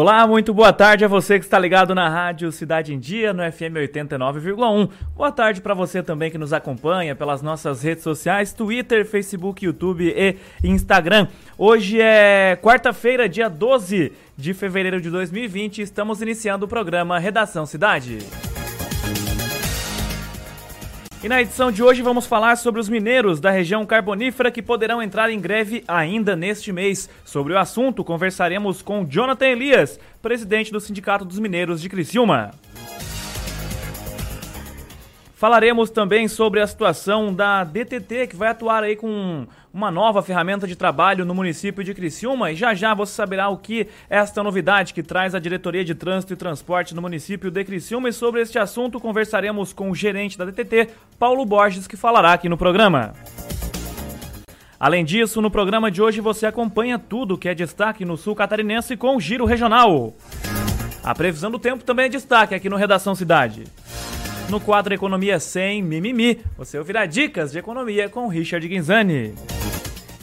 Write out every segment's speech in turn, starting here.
Olá, muito boa tarde a você que está ligado na Rádio Cidade em Dia, no FM 89,1. Boa tarde para você também que nos acompanha pelas nossas redes sociais, Twitter, Facebook, YouTube e Instagram. Hoje é quarta-feira, dia 12 de fevereiro de 2020, e estamos iniciando o programa Redação Cidade. E na edição de hoje vamos falar sobre os mineiros da região carbonífera que poderão entrar em greve ainda neste mês. Sobre o assunto, conversaremos com Jonathan Elias, presidente do Sindicato dos Mineiros de Criciúma. Falaremos também sobre a situação da DTT, que vai atuar aí com uma nova ferramenta de trabalho no município de Criciúma. E já já você saberá o que esta novidade que traz a Diretoria de Trânsito e Transporte no município de Criciúma. E sobre este assunto conversaremos com o gerente da DTT, Paulo Borges, que falará aqui no programa. Além disso, no programa de hoje você acompanha tudo que é destaque no sul catarinense com o Giro Regional. A previsão do tempo também é destaque aqui no Redação Cidade. No quadro Economia Sem Mimimi, você ouvirá dicas de economia com Richard Guinzani.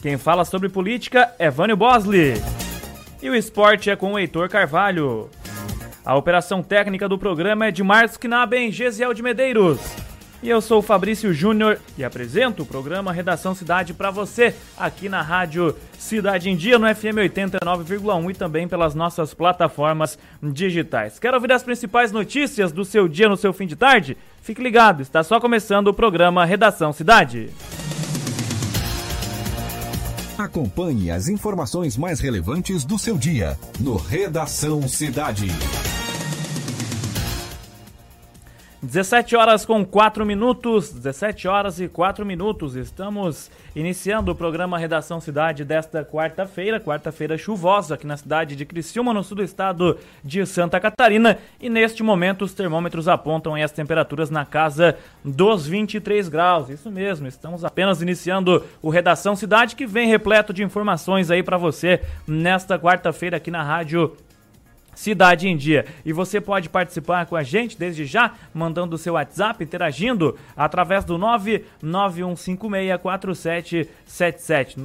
Quem fala sobre política é Vânio Bosley. E o esporte é com o Heitor Carvalho. A operação técnica do programa é de Marcos Knaben, Gesiel de Medeiros. E eu sou o Fabrício Júnior e apresento o programa Redação Cidade para você aqui na Rádio Cidade em Dia no FM 89,1 e também pelas nossas plataformas digitais. Quer ouvir as principais notícias do seu dia no seu fim de tarde? Fique ligado, está só começando o programa Redação Cidade. Acompanhe as informações mais relevantes do seu dia no Redação Cidade. 17 horas com 4 minutos, 17 horas e 4 minutos. Estamos iniciando o programa Redação Cidade desta quarta-feira, quarta-feira chuvosa aqui na cidade de Criciúma, no sul do estado de Santa Catarina. E neste momento os termômetros apontam as temperaturas na casa dos 23 graus. Isso mesmo, estamos apenas iniciando o Redação Cidade que vem repleto de informações aí para você nesta quarta-feira aqui na Rádio Cidade em Dia. E você pode participar com a gente desde já, mandando o seu WhatsApp, interagindo através do 991564777.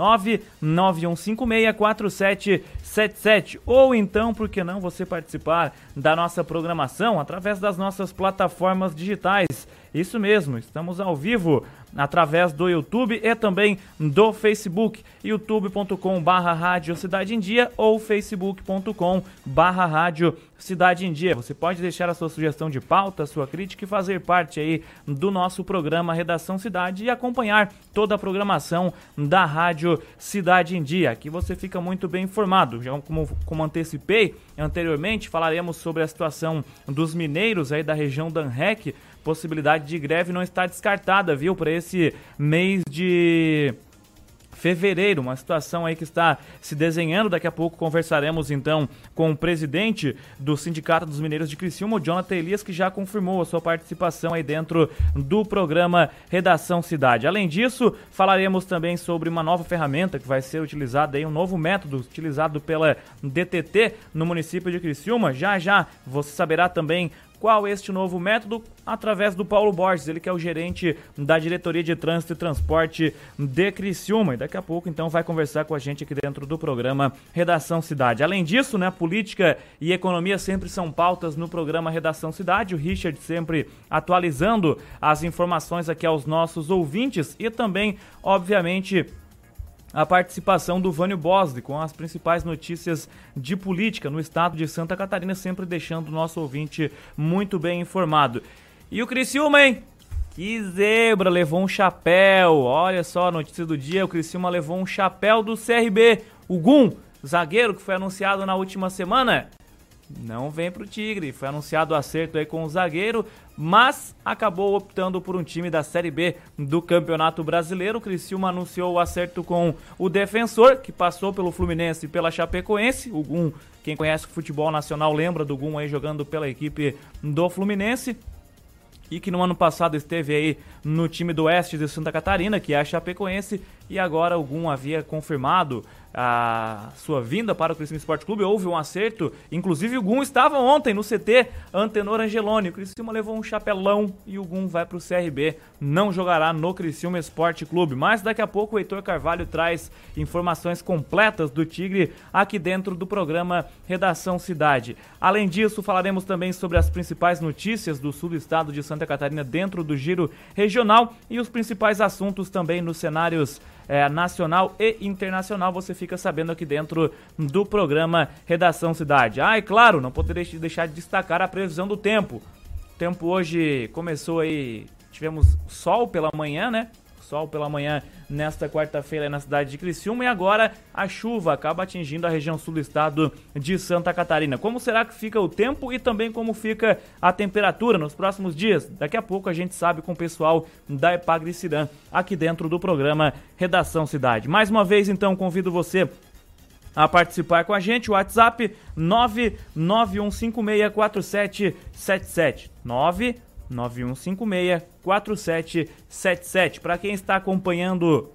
991564777. Ou então, por que não você participar da nossa programação através das nossas plataformas digitais? Isso mesmo, estamos ao vivo através do YouTube e também do Facebook, youtube.com barra Rádio Cidade em Dia ou facebook.com barra Rádio Cidade em Dia. Você pode deixar a sua sugestão de pauta, sua crítica e fazer parte aí do nosso programa Redação Cidade e acompanhar toda a programação da Rádio Cidade em Dia. Aqui você fica muito bem informado. Já como, como antecipei anteriormente, falaremos sobre a situação dos mineiros aí da região da ANREC, possibilidade de greve não está descartada, viu, para esse mês de fevereiro, uma situação aí que está se desenhando. Daqui a pouco conversaremos então com o presidente do Sindicato dos Mineiros de Criciúma, o Jonathan Elias, que já confirmou a sua participação aí dentro do programa Redação Cidade. Além disso, falaremos também sobre uma nova ferramenta que vai ser utilizada aí, um novo método utilizado pela DTT no município de Criciúma. Já já você saberá também qual este novo método? Através do Paulo Borges, ele que é o gerente da Diretoria de Trânsito e Transporte de Criciúma. E daqui a pouco, então, vai conversar com a gente aqui dentro do programa Redação Cidade. Além disso, né, política e economia sempre são pautas no programa Redação Cidade. O Richard sempre atualizando as informações aqui aos nossos ouvintes e também, obviamente, a participação do Vânio Bosley com as principais notícias de política no estado de Santa Catarina, sempre deixando o nosso ouvinte muito bem informado. E o Criciúma, hein? Que zebra, levou um chapéu. Olha só a notícia do dia, o Criciúma levou um chapéu do CRB. O Gum, zagueiro que foi anunciado na última semana, não vem pro Tigre. Foi anunciado o acerto aí com o zagueiro, mas acabou optando por um time da Série B do Campeonato Brasileiro. O Criciúma anunciou o acerto com o defensor, que passou pelo Fluminense e pela Chapecoense. O Gum, quem conhece o futebol nacional, lembra do Gum aí jogando pela equipe do Fluminense e que no ano passado esteve aí no time do Oeste de Santa Catarina, que é a Chapecoense, e agora o GUM havia confirmado a sua vinda para o Criciúma Esporte Clube, houve um acerto, inclusive o Gum estava ontem no CT Antenor Angeloni, o Criciúma levou um chapelão e o Gum vai para o CRB, não jogará no Criciúma Esporte Clube, mas daqui a pouco o Heitor Carvalho traz informações completas do Tigre aqui dentro do programa Redação Cidade. Além disso, falaremos também sobre as principais notícias do sul do estado de Santa Catarina dentro do giro regional e os principais assuntos também nos cenários é, nacional e internacional, você fica sabendo aqui dentro do programa Redação Cidade. Ah, e claro, não poderia deixar de destacar a previsão do tempo. O tempo hoje começou aí, tivemos sol pela manhã, né? Sol pela manhã nesta quarta-feira na cidade de Criciúma e agora a chuva acaba atingindo a região sul do estado de Santa Catarina. Como será que fica o tempo e também como fica a temperatura nos próximos dias? Daqui a pouco a gente sabe com o pessoal da Epagricirã aqui dentro do programa Redação Cidade. Mais uma vez então convido você a participar com a gente. O WhatsApp 991564777. 9156-4777. Para quem está acompanhando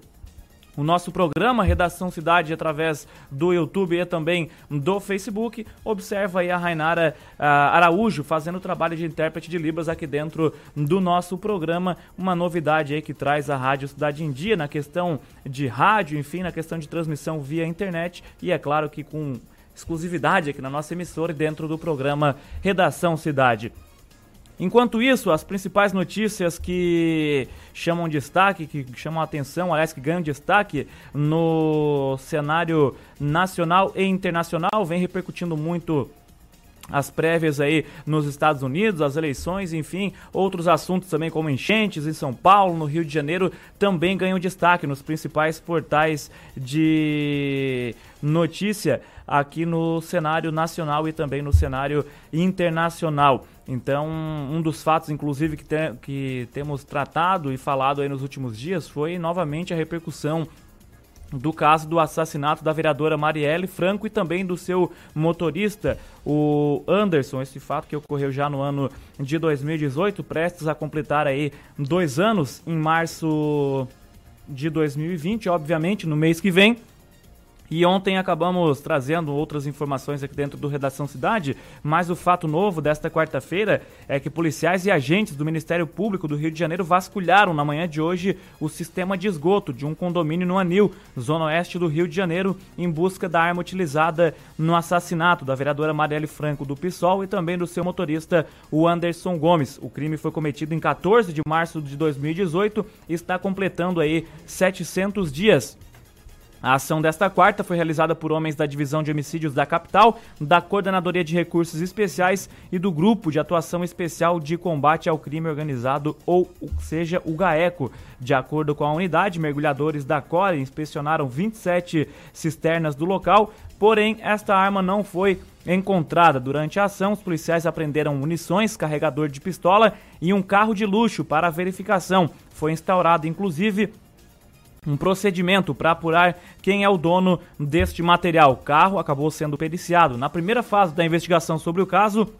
o nosso programa Redação Cidade através do YouTube e também do Facebook. Observa aí a Rainara uh, Araújo fazendo trabalho de intérprete de Libras aqui dentro do nosso programa. Uma novidade aí que traz a Rádio Cidade em Dia na questão de rádio, enfim, na questão de transmissão via internet e é claro que com exclusividade aqui na nossa emissora e dentro do programa Redação Cidade. Enquanto isso, as principais notícias que chamam destaque, que chamam atenção, aliás, que ganham destaque no cenário nacional e internacional, vem repercutindo muito as prévias aí nos Estados Unidos, as eleições, enfim, outros assuntos também como enchentes em São Paulo, no Rio de Janeiro, também ganham destaque nos principais portais de notícia aqui no cenário nacional e também no cenário internacional. Então, um dos fatos, inclusive, que, te, que temos tratado e falado aí nos últimos dias foi novamente a repercussão do caso do assassinato da vereadora Marielle Franco e também do seu motorista, o Anderson. Esse fato que ocorreu já no ano de 2018, prestes a completar aí dois anos em março de 2020, obviamente, no mês que vem. E ontem acabamos trazendo outras informações aqui dentro do Redação Cidade, mas o fato novo desta quarta-feira é que policiais e agentes do Ministério Público do Rio de Janeiro vasculharam na manhã de hoje o sistema de esgoto de um condomínio no Anil, zona oeste do Rio de Janeiro, em busca da arma utilizada no assassinato da vereadora Marielle Franco do PSOL e também do seu motorista, o Anderson Gomes. O crime foi cometido em 14 de março de 2018 e está completando aí 700 dias. A ação desta quarta foi realizada por homens da Divisão de Homicídios da Capital, da Coordenadoria de Recursos Especiais e do Grupo de Atuação Especial de Combate ao Crime Organizado, ou seja, o GAECO. De acordo com a unidade, mergulhadores da Core inspecionaram 27 cisternas do local, porém esta arma não foi encontrada. Durante a ação, os policiais apreenderam munições, carregador de pistola e um carro de luxo para verificação. Foi instaurado, inclusive, um procedimento para apurar quem é o dono deste material. O carro acabou sendo periciado. Na primeira fase da investigação sobre o caso,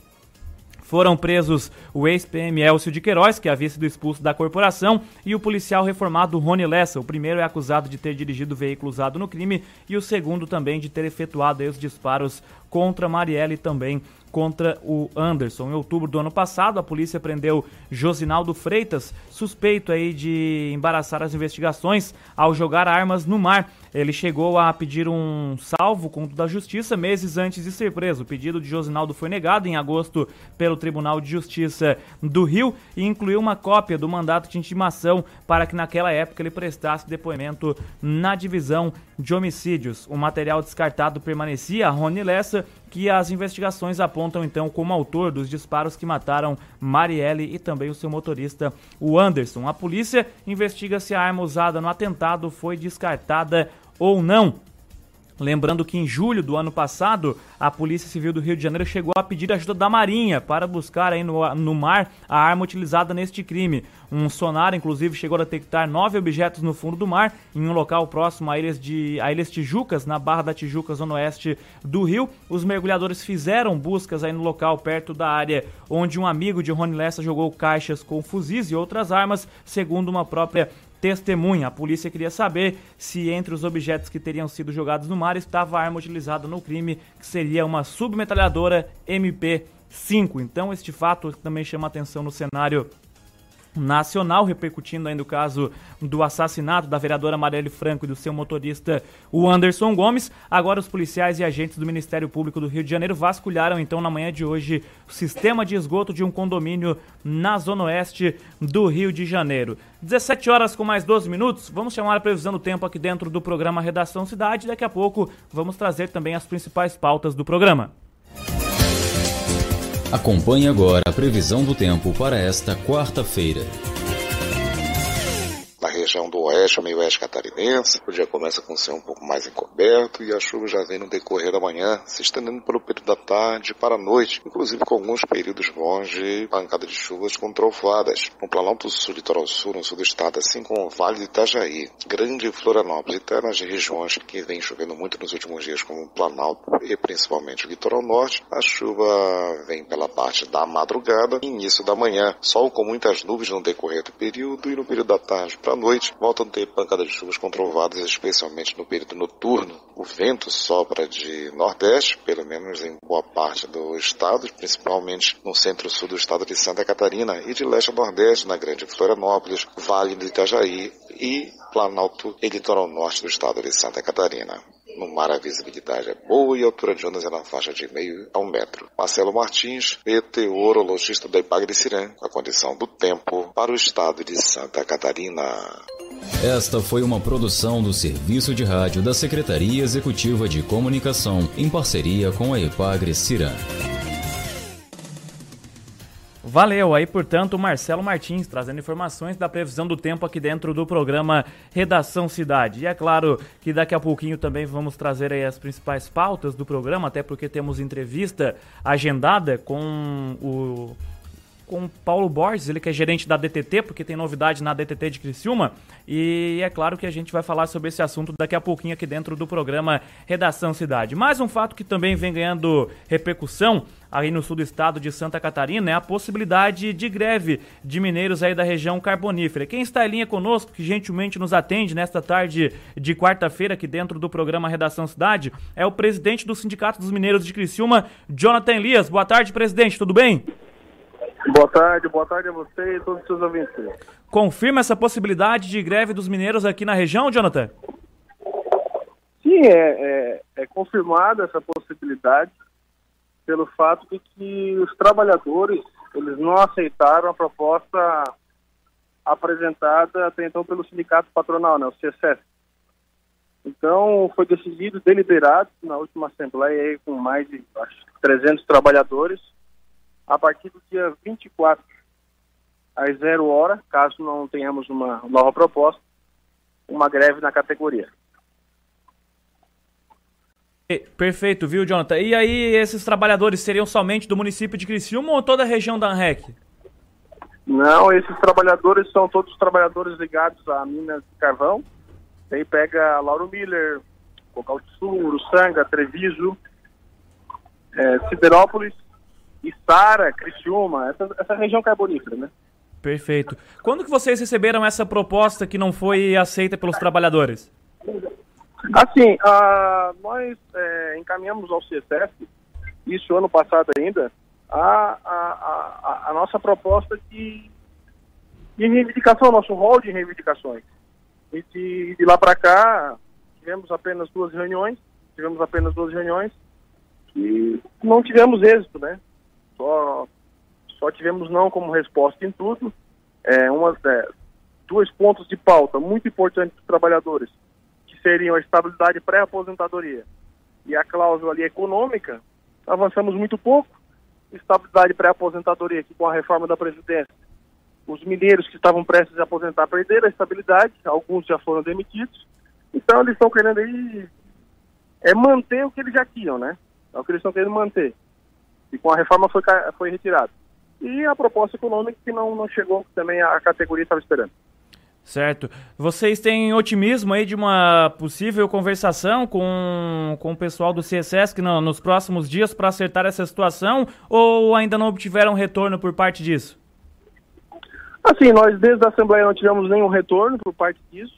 foram presos o ex-PM Elcio de Queiroz, que havia sido expulso da corporação, e o policial reformado Rony Lessa. O primeiro é acusado de ter dirigido o veículo usado no crime e o segundo também de ter efetuado os disparos contra Marielle também contra o Anderson. Em outubro do ano passado, a polícia prendeu Josinaldo Freitas, suspeito aí de embaraçar as investigações ao jogar armas no mar. Ele chegou a pedir um salvo contra da justiça meses antes de ser preso. O pedido de Josinaldo foi negado em agosto pelo Tribunal de Justiça do Rio e incluiu uma cópia do mandato de intimação para que naquela época ele prestasse depoimento na divisão de homicídios. O material descartado permanecia a Rony Lessa, que as investigações apontam então como autor dos disparos que mataram Marielle e também o seu motorista, o Anderson. A polícia investiga se a arma usada no atentado foi descartada ou não. Lembrando que em julho do ano passado, a Polícia Civil do Rio de Janeiro chegou a pedir ajuda da Marinha para buscar aí no, no mar a arma utilizada neste crime. Um sonar, inclusive, chegou a detectar nove objetos no fundo do mar, em um local próximo a Ilhas, de, a Ilhas Tijucas, na Barra da Tijuca, zona oeste do Rio. Os mergulhadores fizeram buscas aí no local, perto da área onde um amigo de Rony Lessa jogou caixas com fuzis e outras armas, segundo uma própria testemunha. A polícia queria saber se entre os objetos que teriam sido jogados no mar estava a arma utilizada no crime, que seria uma submetralhadora MP5. Então, este fato também chama atenção no cenário nacional, repercutindo ainda o caso do assassinato da vereadora Marielle Franco e do seu motorista, o Anderson Gomes. Agora, os policiais e agentes do Ministério Público do Rio de Janeiro vasculharam, então, na manhã de hoje, o sistema de esgoto de um condomínio na zona oeste do Rio de Janeiro. 17 horas com mais 12 minutos, vamos chamar a previsão do tempo aqui dentro do programa Redação Cidade. Daqui a pouco, vamos trazer também as principais pautas do programa. Acompanhe agora a previsão do tempo para esta quarta-feira região do oeste ao meio oeste catarinense. O dia começa com o céu um pouco mais encoberto e a chuva já vem no decorrer da manhã, se estendendo pelo período da tarde para a noite, inclusive com alguns períodos bons de pancada de chuvas com trovoadas. No Planalto Sul, Litoral Sul, no sul do estado, assim como o Vale de Itajaí, Grande Florianópolis até nas regiões que vem chovendo muito nos últimos dias, como o Planalto e principalmente o Litoral Norte, a chuva vem pela parte da madrugada e início da manhã. Sol com muitas nuvens no decorrer do período e no período da tarde para a noite noite voltam a ter pancadas de chuvas com trovadas, especialmente no período noturno. O vento sopra de nordeste, pelo menos em boa parte do estado, principalmente no centro-sul do estado de Santa Catarina e de leste a nordeste, na Grande Florianópolis, Vale do Itajaí e Planalto e litoral norte do estado de Santa Catarina. No mar a visibilidade é boa e a altura de ondas é na faixa de meio a um metro. Marcelo Martins, meteorologista da Ipagre Cirã, a condição do tempo para o estado de Santa Catarina. Esta foi uma produção do Serviço de Rádio da Secretaria Executiva de Comunicação, em parceria com a Ipagre Cirã. Valeu, aí portanto Marcelo Martins trazendo informações da previsão do tempo aqui dentro do programa Redação Cidade. E é claro que daqui a pouquinho também vamos trazer aí as principais pautas do programa, até porque temos entrevista agendada com o com o Paulo Borges, ele que é gerente da DTT, porque tem novidade na DTT de Criciúma. E é claro que a gente vai falar sobre esse assunto daqui a pouquinho aqui dentro do programa Redação Cidade. Mais um fato que também vem ganhando repercussão aí no sul do estado de Santa Catarina é a possibilidade de greve de mineiros aí da região carbonífera. Quem está em linha conosco, que gentilmente nos atende nesta tarde de quarta-feira aqui dentro do programa Redação Cidade, é o presidente do Sindicato dos Mineiros de Criciúma, Jonathan Elias. Boa tarde, presidente, tudo bem? Boa tarde, boa tarde a você e todos os seus ouvintes. Confirma essa possibilidade de greve dos mineiros aqui na região, Jonathan? Sim, é, é, é confirmada essa possibilidade pelo fato de que os trabalhadores eles não aceitaram a proposta apresentada até então pelo sindicato patronal, né, o CSS. Então, foi decidido, deliberado na última assembleia com mais de acho, 300 trabalhadores, a partir do dia 24, às zero hora, caso não tenhamos uma nova proposta, uma greve na categoria. Perfeito, viu, Jonathan? E aí, esses trabalhadores seriam somente do município de Criciúma ou toda a região da ANREC? Não, esses trabalhadores são todos trabalhadores ligados à mina de carvão. Aí pega Lauro Miller, Cocal do Sul, Uruçanga, Treviso, é, Siderópolis Sara, Criciúma, essa, essa região carbonífera, né? Perfeito. Quando que vocês receberam essa proposta que não foi aceita pelos trabalhadores? Assim, uh, nós é, encaminhamos ao CSF, isso ano passado ainda, a, a, a, a nossa proposta de, de reivindicação, nosso rol de reivindicações. E de, de lá para cá, tivemos apenas duas reuniões, tivemos apenas duas reuniões e não tivemos êxito, né? só, só tivemos não como resposta em tudo. É, uma, é, dois pontos de pauta muito importantes para os trabalhadores, que seriam a estabilidade pré-aposentadoria e a cláusula ali econômica, avançamos muito pouco. Estabilidade pré-aposentadoria, que com a reforma da Previdência, os mineiros que estavam prestes a aposentar perderam a estabilidade, alguns já foram demitidos. Então eles estão querendo aí é manter o que eles já tinham, né? É o que eles estão querendo manter e com a reforma foi, foi retirado. E a proposta econômica que não, não chegou também a categoria estava esperando. Certo. Vocês têm otimismo aí de uma possível conversação com, com o pessoal do CSS no, nos próximos dias para acertar essa situação ou ainda não obtiveram retorno por parte disso? Assim, nós desde a Assembleia não tivemos nenhum retorno por parte disso.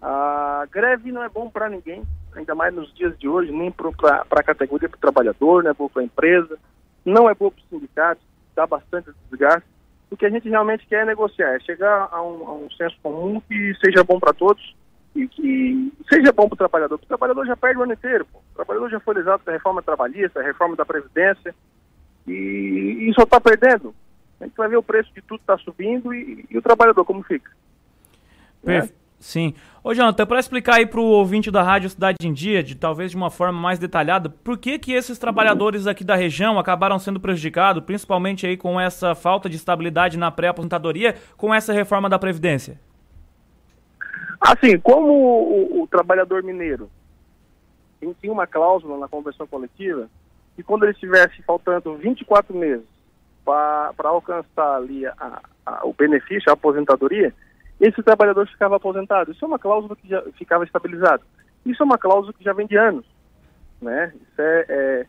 A greve não é bom para ninguém, ainda mais nos dias de hoje, nem para a categoria para o trabalhador, não é bom para a empresa, não é bom para os sindicatos, dá bastante desgaste. O que a gente realmente quer é negociar, é chegar a um, a um senso comum que seja bom para todos e que seja bom para o trabalhador. O trabalhador já perde o ano inteiro, pô. o trabalhador já foi lesado pela reforma trabalhista, a reforma da Previdência, e, e só está perdendo. A gente vai ver o preço de tudo está subindo e, e, o trabalhador como fica. Né? Sim. Ô, Jonathan, para explicar aí para o ouvinte da Rádio Cidade em Dia, de talvez de uma forma mais detalhada, por que que esses trabalhadores aqui da região acabaram sendo prejudicados, principalmente aí com essa falta de estabilidade na pré-aposentadoria, com essa reforma da Previdência? Assim, como o, o trabalhador mineiro tinha uma cláusula na convenção coletiva, que quando ele estivesse faltando 24 meses para alcançar ali a, a, o benefício, a aposentadoria, esse trabalhador ficava aposentado. Isso é uma cláusula que já ficava estabilizada. Isso é uma cláusula que já vem de anos. Né? Isso é, é,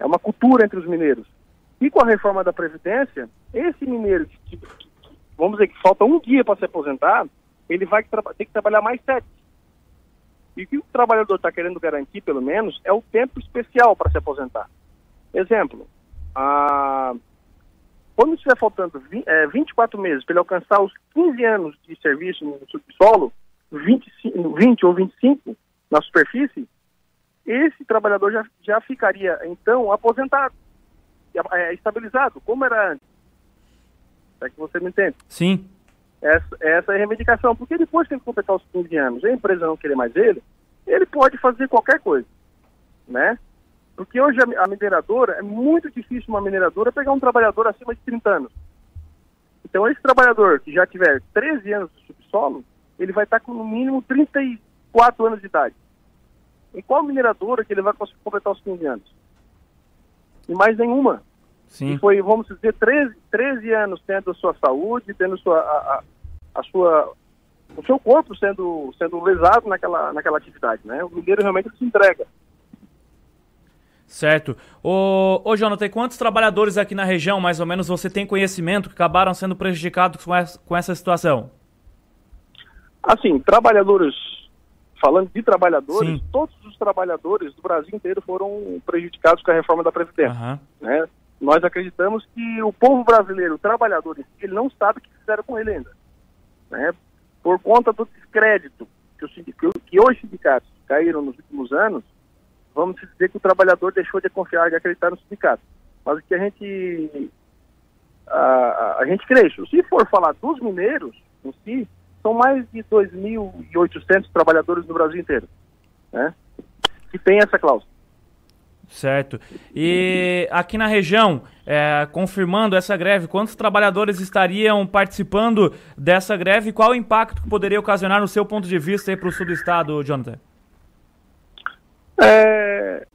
é uma cultura entre os mineiros. E com a reforma da Previdência, esse mineiro que, que, vamos dizer que falta um dia para se aposentar, ele vai ter que trabalhar mais sete. E o que o trabalhador está querendo garantir, pelo menos, é o tempo especial para se aposentar. Exemplo, a quando estiver faltando 20, é, 24 meses para ele alcançar os 15 anos de serviço no subsolo, 20, 20 ou 25 na superfície, esse trabalhador já, já ficaria, então, aposentado, é, estabilizado, como era antes. É que você me entende? Sim. Essa, essa é a reivindicação, porque depois que ele completar os 15 anos e a empresa não querer mais ele, ele pode fazer qualquer coisa, né? Porque hoje a, mineradora, é muito difícil uma mineradora pegar um trabalhador acima de 30 anos. Então, esse trabalhador que já tiver 13 anos de subsolo, ele vai estar com no mínimo 34 anos de idade. Em qual mineradora que ele vai conseguir completar os 15 anos? Em mais nenhuma. Sim. E foi, vamos dizer, 13, 13 anos tendo a sua saúde, tendo sua, a, a, a sua, o seu corpo sendo, sendo lesado naquela, naquela atividade. Né? O mineiro realmente se entrega. Certo. Ô, ô Jonathan, quantos trabalhadores aqui na região, mais ou menos, você tem conhecimento que acabaram sendo prejudicados com essa, com essa situação? Assim, trabalhadores, falando de trabalhadores, Sim. todos os trabalhadores do Brasil inteiro foram prejudicados com a reforma da Previdência. Uhum. Né? Nós acreditamos que o povo brasileiro, o trabalhador, ele não sabe o que fizeram com ele ainda. Né? Por conta do descrédito que, os, que os sindicatos caíram nos últimos anos, vamos dizer que o trabalhador deixou de confiar e acreditar no sindicato. Mas o que a gente a, a gente cresce. Se for falar dos mineiros em si, são mais de 2.800 trabalhadores no Brasil inteiro, né? Que tem essa cláusula. Certo. E aqui na região, é, confirmando essa greve, quantos trabalhadores estariam participando dessa greve e qual o impacto que poderia ocasionar no seu ponto de vista para o sul do estado, Jonathan? É,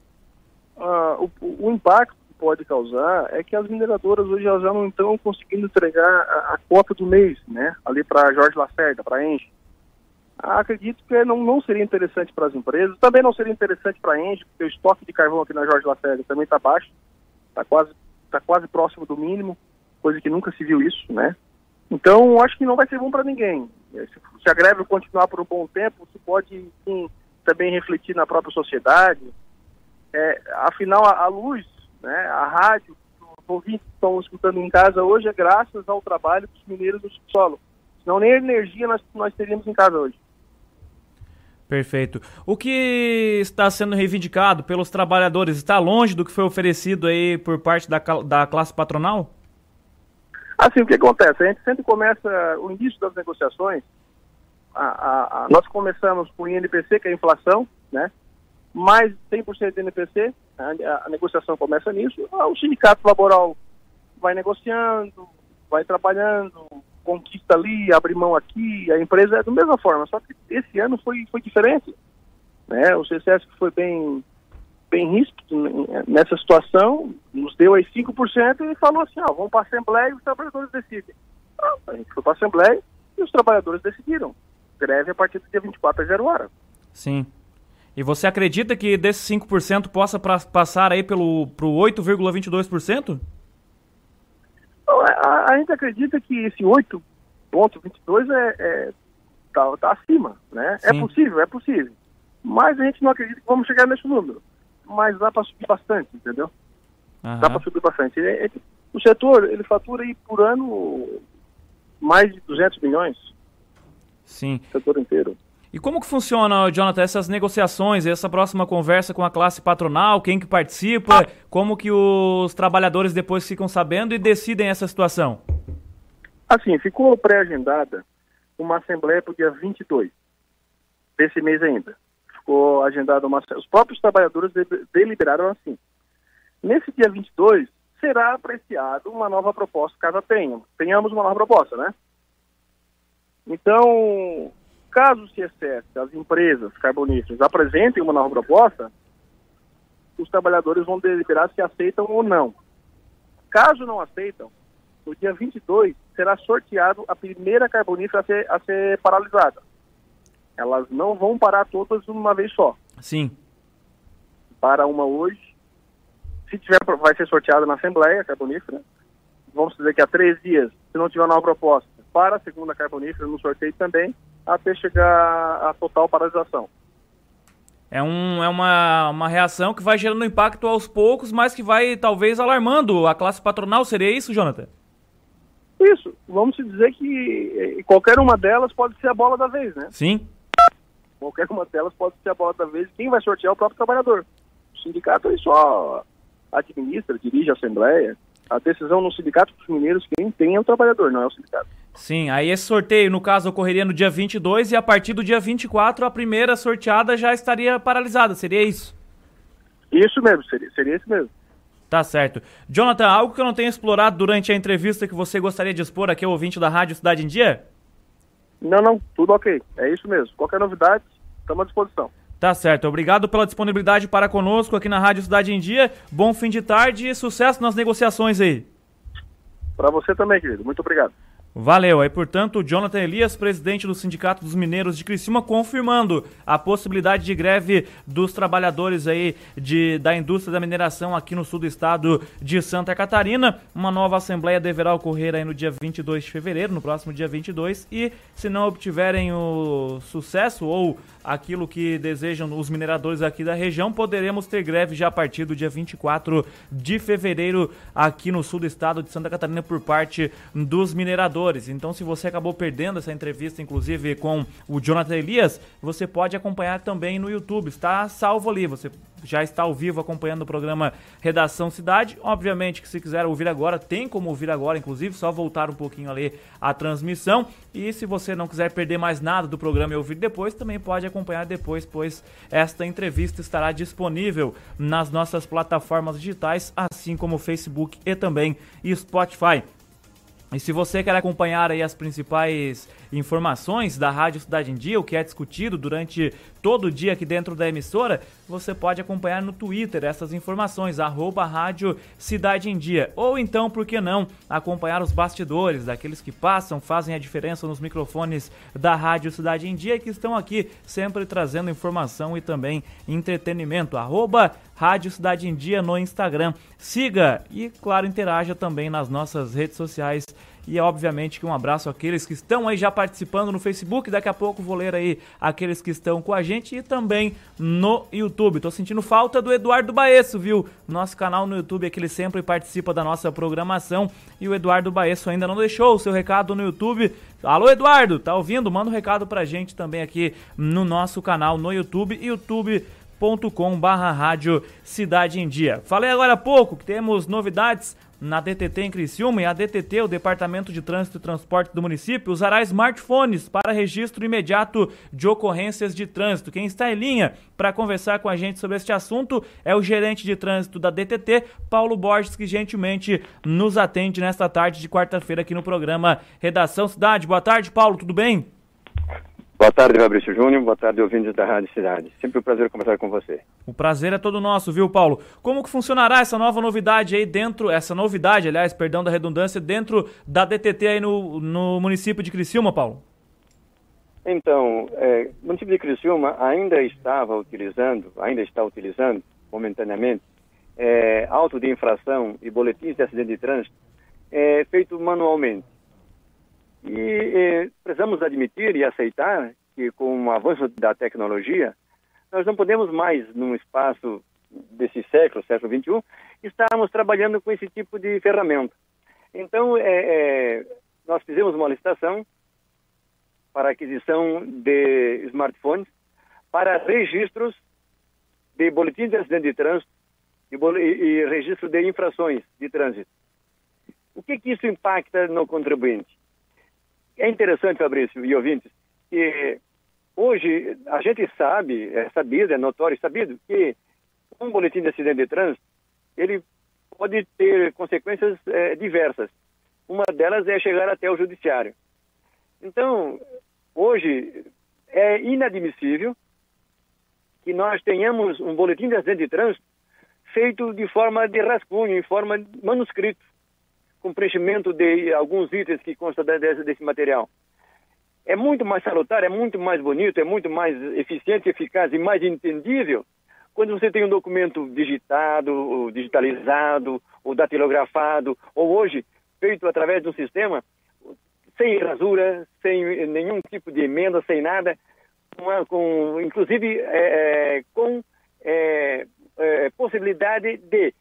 o, o, impacto que pode causar é que as mineradoras hoje já não estão conseguindo entregar a, a cota do mês, né? Ali para Jorge Lacerda, para a Enche. Acredito que não, não seria interessante para as empresas, também não seria interessante para a Enche, porque o estoque de carvão aqui na Jorge Lacerda também está baixo, está quase, tá quase próximo do mínimo, coisa que nunca se viu isso, né? Então, acho que não vai ser bom para ninguém. Se, se a greve continuar por um bom tempo, se pode, sim, também refletir na própria sociedade. É, afinal, a, a, luz, né, a rádio, os ouvintes que estão escutando em casa hoje é graças ao trabalho dos mineiros do subsolo. Senão nem energia nós, nós teríamos em casa hoje. Perfeito. O que está sendo reivindicado pelos trabalhadores está longe do que foi oferecido aí por parte da, da classe patronal? Assim, o que acontece? A gente sempre começa o início das negociações a, a, nós começamos com o INPC, que é a inflação, né? mais 100% do INPC, a, a, negociação começa nisso, ah, o sindicato laboral vai negociando, vai trabalhando, conquista ali, abre mão aqui, a empresa é da mesma forma, só que esse ano foi, foi diferente. Né? O CCS foi bem, bem ríspido nessa situação, nos deu aí 5% e falou assim, ó, vamos para a Assembleia e os trabalhadores decidem. Ah, a gente foi para a Assembleia e os trabalhadores decidiram greve a partir do dia 24 às 0 hora. Sim. E você acredita que desses 5% possa pra, passar aí pelo pro 8,22%? A, a, a gente acredita que esse 8 ponto 22 é, é tá, tá acima, né? É possível, é possível. Mas a gente não acredita que vamos chegar nesse número. Mas dá para subir bastante, entendeu? Uhum. Dá para subir bastante. É, é, o setor, ele fatura aí por ano mais de 200 milhões. Sim. O setor inteiro. E como que funciona, Jonathan, essas negociações, essa próxima conversa com a classe patronal, quem que participa, como que os trabalhadores depois ficam sabendo e decidem essa situação? Assim, ficou pré-agendada uma assembleia para o dia 22 desse mês ainda. Ficou agendada uma os próprios trabalhadores deliberaram assim. Nesse dia 22 será apreciado uma nova proposta, caso tenhamos, tenhamos uma nova proposta, né? Então, Caso se excesse as empresas carboníferas apresentem uma nova proposta, os trabalhadores vão deliberar se aceitam ou não. Caso não aceitam, no dia 22 será sorteado a primeira carbonífera a ser, a ser paralisada. Elas não vão parar todas uma vez só. Sim. Para uma hoje. Se tiver, vai ser sorteada na Assembleia carbonífera. Vamos dizer que há três dias, se não tiver nova proposta, para a segunda carbonífera no sorteio também até chegar à total paralisação. É, um, é uma, uma reação que vai gerando impacto aos poucos, mas que vai talvez alarmando a classe patronal. Seria isso, Jonathan? Isso. Vamos dizer que eh, qualquer uma delas pode ser a bola da vez, né? Sim. Qualquer uma delas pode ser a bola da vez. Quem vai sortear é o próprio trabalhador. O sindicato ele só administra, dirige a assembleia. A decisão no sindicato dos mineiros quem tem é o trabalhador, não é o sindicato. Sim, aí esse sorteio, no caso, ocorreria no dia 22 e a partir do dia 24 a primeira sorteada já estaria paralisada, seria isso? Isso mesmo, seria, seria isso mesmo. Tá certo. Jonathan, algo que eu não tenho explorado durante a entrevista que você gostaria de expor aqui ao ouvinte da Rádio Cidade em Dia? Não, não, tudo ok. É isso mesmo. Qualquer novidade, estamos à disposição. Tá certo. Obrigado pela disponibilidade para conosco aqui na Rádio Cidade em Dia. Bom fim de tarde e sucesso nas negociações aí. Para você também, querido. Muito obrigado. Valeu. Aí, portanto, Jonathan Elias, presidente do Sindicato dos Mineiros de Criciúma, confirmando a possibilidade de greve dos trabalhadores aí de, da indústria da mineração aqui no sul do estado de Santa Catarina. Uma nova assembleia deverá ocorrer aí no dia 22 de fevereiro, no próximo dia 22, e se não obtiverem o sucesso ou aquilo que desejam os mineradores aqui da região, poderemos ter greve já a partir do dia 24 de fevereiro aqui no sul do estado de Santa Catarina por parte dos mineradores. Então, se você acabou perdendo essa entrevista, inclusive com o Jonathan Elias, você pode acompanhar também no YouTube. Está salvo ali. Você já está ao vivo acompanhando o programa Redação Cidade. Obviamente que se quiser ouvir agora, tem como ouvir agora, inclusive, só voltar um pouquinho ali a transmissão. E se você não quiser perder mais nada do programa e ouvir depois, também pode acompanhar depois, pois esta entrevista estará disponível nas nossas plataformas digitais, assim como Facebook e também Spotify. E se você quer acompanhar aí as principais informações da Rádio Cidade em Dia, o que é discutido durante todo o dia aqui dentro da emissora, você pode acompanhar no Twitter essas informações, arroba Rádio Cidade em Dia. Ou então, por que não, acompanhar os bastidores, daqueles que passam, fazem a diferença nos microfones da Rádio Cidade em Dia, que estão aqui sempre trazendo informação e também entretenimento. Arroba Rádio Cidade em Dia no Instagram. Siga e, claro, interaja também nas nossas redes sociais e obviamente que um abraço àqueles que estão aí já participando no Facebook. Daqui a pouco vou ler aí aqueles que estão com a gente e também no YouTube. Tô sentindo falta do Eduardo Baesso, viu? Nosso canal no YouTube é que ele sempre participa da nossa programação. E o Eduardo Baesso ainda não deixou o seu recado no YouTube. Alô, Eduardo, tá ouvindo? Manda um recado pra gente também aqui no nosso canal no YouTube, youtube.com barra rádio Cidade em Dia. Falei agora há pouco que temos novidades na DTT em Criciúma e a DTT, o Departamento de Trânsito e Transporte do município, usará smartphones para registro imediato de ocorrências de trânsito. Quem está em linha para conversar com a gente sobre este assunto é o gerente de trânsito da DTT, Paulo Borges, que gentilmente nos atende nesta tarde de quarta-feira aqui no programa Redação Cidade. Boa tarde, Paulo, tudo bem? Boa tarde, Fabrício Júnior. Boa tarde, ouvintes da Rádio Cidade. Sempre um prazer conversar com você. O prazer é todo nosso, viu, Paulo? Como que funcionará essa nova novidade aí dentro, essa novidade, aliás, perdão da redundância, dentro da DTT aí no, no município de Criciúma, Paulo? Então, é, o município de Criciúma ainda estava utilizando, ainda está utilizando, momentaneamente, é, auto de infração e boletins de acidente de trânsito é, feito manualmente. E, e precisamos admitir e aceitar que com o avanço da tecnologia, nós não podemos mais, num espaço desse século, século XXI, estarmos trabalhando com esse tipo de ferramenta. Então, é, é, nós fizemos uma licitação para aquisição de smartphones para registros de boletins de acidente de trânsito e, e registro de infrações de trânsito. O que, que isso impacta no contribuinte? É interessante, Fabrício e ouvintes, que hoje a gente sabe, é sabido, é notório, sabido, que um boletim de acidente de trânsito, ele pode ter consequências é, diversas. Uma delas é chegar até o judiciário. Então, hoje é inadmissível que nós tenhamos um boletim de acidente de trânsito feito de forma de rascunho, em forma manuscrito, com preenchimento de alguns itens que constam desse, desse material. É muito mais salutar, é muito mais bonito, é muito mais eficiente, eficaz e mais entendível quando você tem um documento digitado, ou digitalizado, ou datilografado, ou hoje feito através de um sistema sem rasura, sem nenhum tipo de emenda, sem nada, com, com inclusive é, é, com é, é, possibilidade de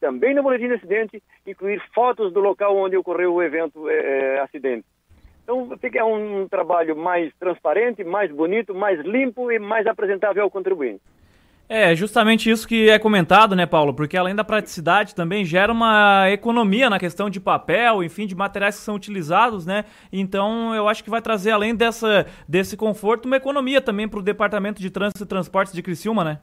também no boletim de acidente incluir fotos do local onde ocorreu o evento é, é, acidente. Então fica um trabalho mais transparente, mais bonito, mais limpo e mais apresentável ao contribuinte. É, justamente isso que é comentado, né, Paulo? Porque além da praticidade também gera uma economia na questão de papel, enfim, de materiais que são utilizados, né? Então eu acho que vai trazer, além dessa, desse conforto, uma economia também para o Departamento de Trânsito e Transportes de Criciúma, né?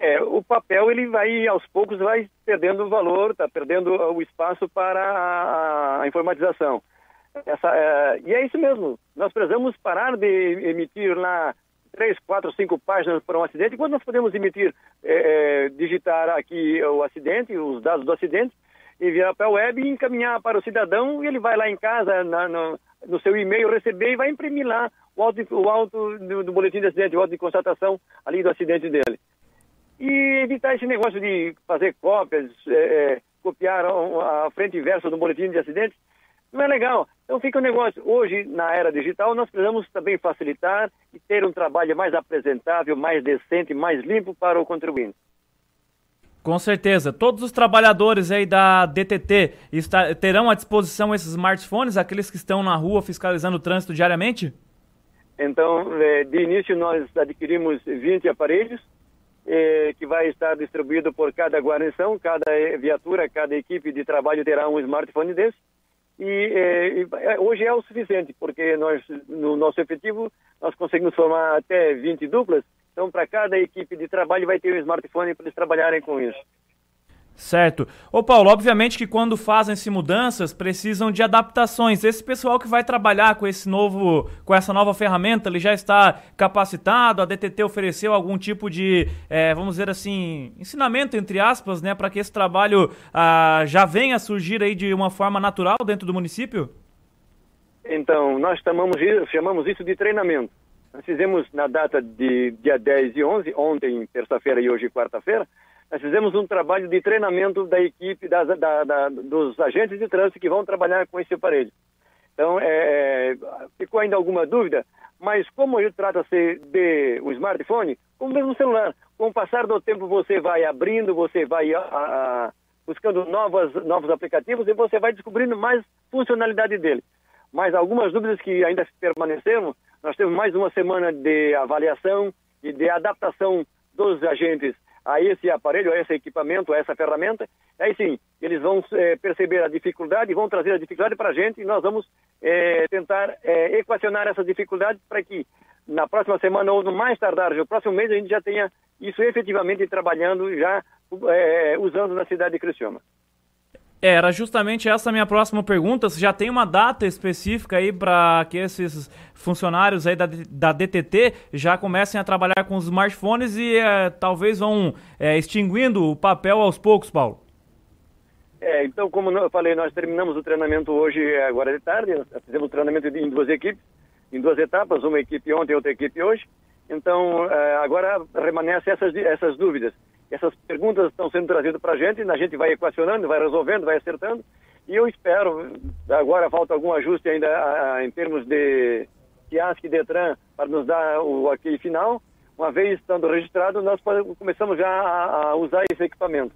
É, o papel ele vai aos poucos vai perdendo valor, está perdendo o espaço para a, a informatização. Essa, é, e é isso mesmo. Nós precisamos parar de emitir lá três, quatro, cinco páginas para um acidente, quando nós podemos emitir, é, é, digitar aqui o acidente, os dados do acidente, enviar para a web e encaminhar para o cidadão, e ele vai lá em casa, na, no, no, seu e-mail, receber e vai imprimir lá o auto, o auto do, do, boletim de acidente, o auto de constatação ali do acidente dele. E evitar esse negócio de fazer cópias, é, é copiar a frente e verso do boletim de acidente, não é legal. Então fica o um negócio. Hoje, na era digital, nós precisamos também facilitar e ter um trabalho mais apresentável, mais decente, mais limpo para o contribuinte. Com certeza. Todos os trabalhadores aí da DTT está, terão à disposição esses smartphones, aqueles que estão na rua fiscalizando o trânsito diariamente? Então, é, de início, nós adquirimos 20 aparelhos, é, que vai estar distribuído por cada guarnição, cada viatura, cada equipe de trabalho terá um smartphone desse e, é, é, hoje é o suficiente, porque nós, no nosso efetivo, nós conseguimos formar até 20 duplas, então para cada equipe de trabalho vai ter um smartphone para eles trabalharem com isso. Certo. Ô Paulo, obviamente que quando fazem-se mudanças, precisam de adaptações. Esse pessoal que vai trabalhar com esse novo, com essa nova ferramenta, ele já está capacitado? A DTT ofereceu algum tipo de, é, vamos dizer assim, ensinamento entre aspas, né, para que esse trabalho ah, já venha a surgir aí de uma forma natural dentro do município? Então, nós chamamos, chamamos isso de treinamento. Nós fizemos na data de dia 10 e 11, ontem, terça-feira e hoje, quarta-feira, nós fizemos um trabalho de treinamento da equipe, da, da, da, dos agentes de trânsito que vão trabalhar com esse aparelho. Então, é, ficou ainda alguma dúvida, mas como trata-se de um smartphone, como mesmo celular, com o passar do tempo você vai abrindo, você vai a, a, buscando novas, novos aplicativos e você vai descobrindo mais funcionalidade dele. Mas algumas dúvidas que ainda permaneceram, nós temos mais uma semana de avaliação e de adaptação dos agentes a esse aparelho, a esse equipamento, a essa ferramenta, aí sim, eles vão é, perceber a dificuldade, vão trazer a dificuldade para a gente e nós vamos é, tentar é, equacionar essa dificuldade para que na próxima semana ou no mais tardar, no próximo mês, a gente já tenha isso efetivamente trabalhando, já usando na cidade de Criciúma. Era justamente essa minha próxima pergunta. Você já tem uma data específica aí para que esses funcionários aí da, da DTT já comecem a trabalhar com os smartphones e é, talvez vão é, extinguindo o papel aos poucos, Paulo? É, então, como eu falei, nós terminamos o treinamento hoje, agora de tarde. Fizemos o treinamento em duas equipes, em duas etapas, uma equipe ontem e outra equipe hoje. Então, agora remanesce essas, essas dúvidas essas perguntas estão sendo trazidas para a gente, a gente vai equacionando, vai resolvendo, vai acertando, E eu espero, agora falta algum ajuste ainda em termos de Fiasc e Detran para nos dar o ok final. Uma vez estando registrado, nós começamos já a, usar esse equipamento.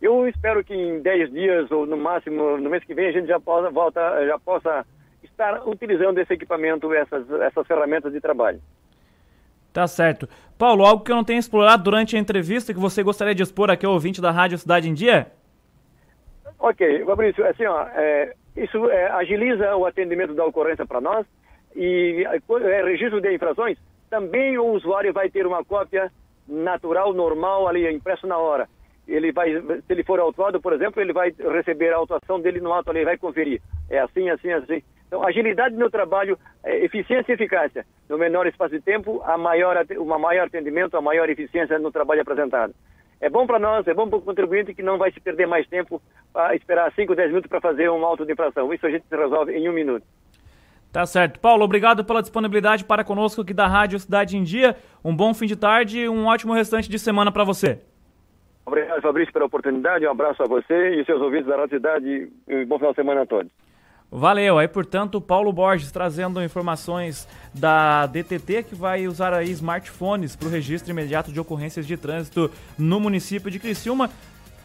Eu espero que em 10 dias ou no máximo no mês que vem a gente já possa, volta, já possa estar utilizando esse equipamento, essas, essas ferramentas de trabalho. Tá certo. Paulo, algo que eu não tenho explorado durante a entrevista que você gostaria de expor aqui ao ouvinte da Rádio Cidade em Dia? Ok, Fabrício, assim, ó, é, isso é, agiliza o atendimento da ocorrência para nós e é, registro de infrações, também o usuário vai ter uma cópia natural, normal, ali, impresso na hora. Ele vai, se ele for autuado, por exemplo, ele vai receber a autuação dele no ato ali, vai conferir. É assim, assim, assim. Então, agilidade no trabalho, é, eficiência e eficácia. No menor espaço de tempo, a maior, uma maior atendimento, a maior eficiência no trabalho apresentado. É bom para nós, é bom para o contribuinte que não vai se perder mais tempo para esperar 5, 10 minutos para fazer um auto de infração. Isso a gente resolve em um minuto. Tá certo. Paulo, obrigado pela disponibilidade para conosco aqui da Rádio Cidade em Dia. Um bom fim de tarde e um ótimo restante de semana para você. Obrigado, Fabrício, pela oportunidade. Um abraço a você e seus ouvintes da Rádio Cidade. E um bom final de semana a todos. Valeu. Aí, portanto, Paulo Borges trazendo informações da DTT que vai usar aí smartphones para o registro imediato de ocorrências de trânsito no município de Criciúma.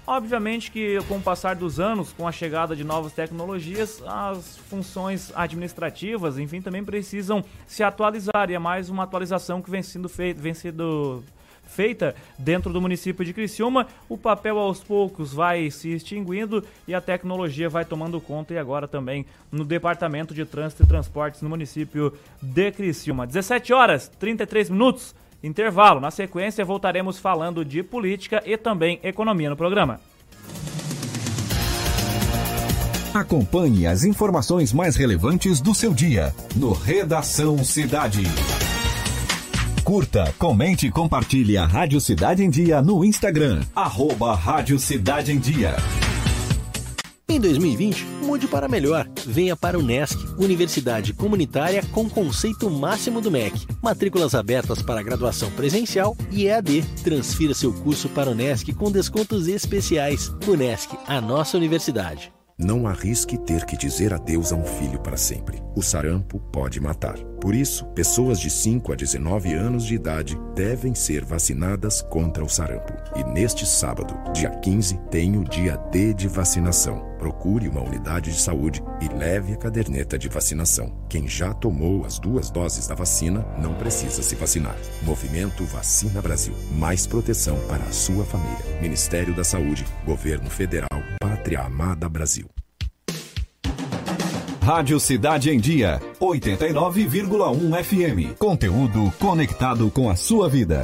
Obviamente que com o passar dos anos, com a chegada de novas tecnologias, as funções administrativas, enfim, também precisam se atualizar e é mais uma atualização que vem sendo feita, vem sendo feita dentro do município de Criciúma. O papel aos poucos vai se extinguindo e a tecnologia vai tomando conta e agora também no Departamento de Trânsito e Transportes no município de Criciúma. 17 horas 33 minutos. Intervalo. Na sequência voltaremos falando de política e também economia no programa. Acompanhe as informações mais relevantes do seu dia no Redação Cidade. Curta, comente e compartilhe a Rádio Cidade em Dia no Instagram. Arroba Rádio Cidade em Dia. Em 2020, mude para melhor. Venha para o NESC, Universidade Comunitária com conceito máximo do MEC. Matrículas abertas para graduação presencial e EAD. Transfira seu curso para o NESC com descontos especiais. O NESC, a nossa universidade. Não arrisque ter que dizer adeus a um filho para sempre. O sarampo pode matar. Por isso, pessoas de 5 a 19 anos de idade devem ser vacinadas contra o sarampo. E neste sábado, dia 15, tem o dia D de vacinação. Procure uma unidade de saúde e leve a caderneta de vacinação. Quem já tomou as duas doses da vacina não precisa se vacinar. Movimento Vacina Brasil. Mais proteção para a sua família. Ministério da Saúde, Governo Federal, Pátria Amada Brasil. Rádio Cidade em Dia, 89,1 FM. Conteúdo conectado com a sua vida.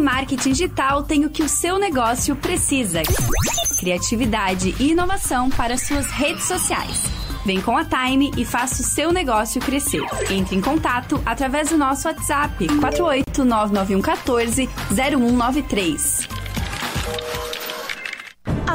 Marketing Digital tem o que o seu negócio precisa: criatividade e inovação para suas redes sociais. Vem com a Time e faça o seu negócio crescer. Entre em contato através do nosso WhatsApp 4899114 0193.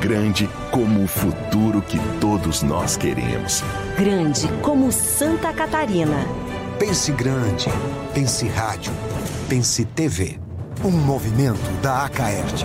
Grande como o futuro que todos nós queremos. Grande como Santa Catarina. Pense grande. Pense rádio. Pense TV. Um movimento da Acaerte.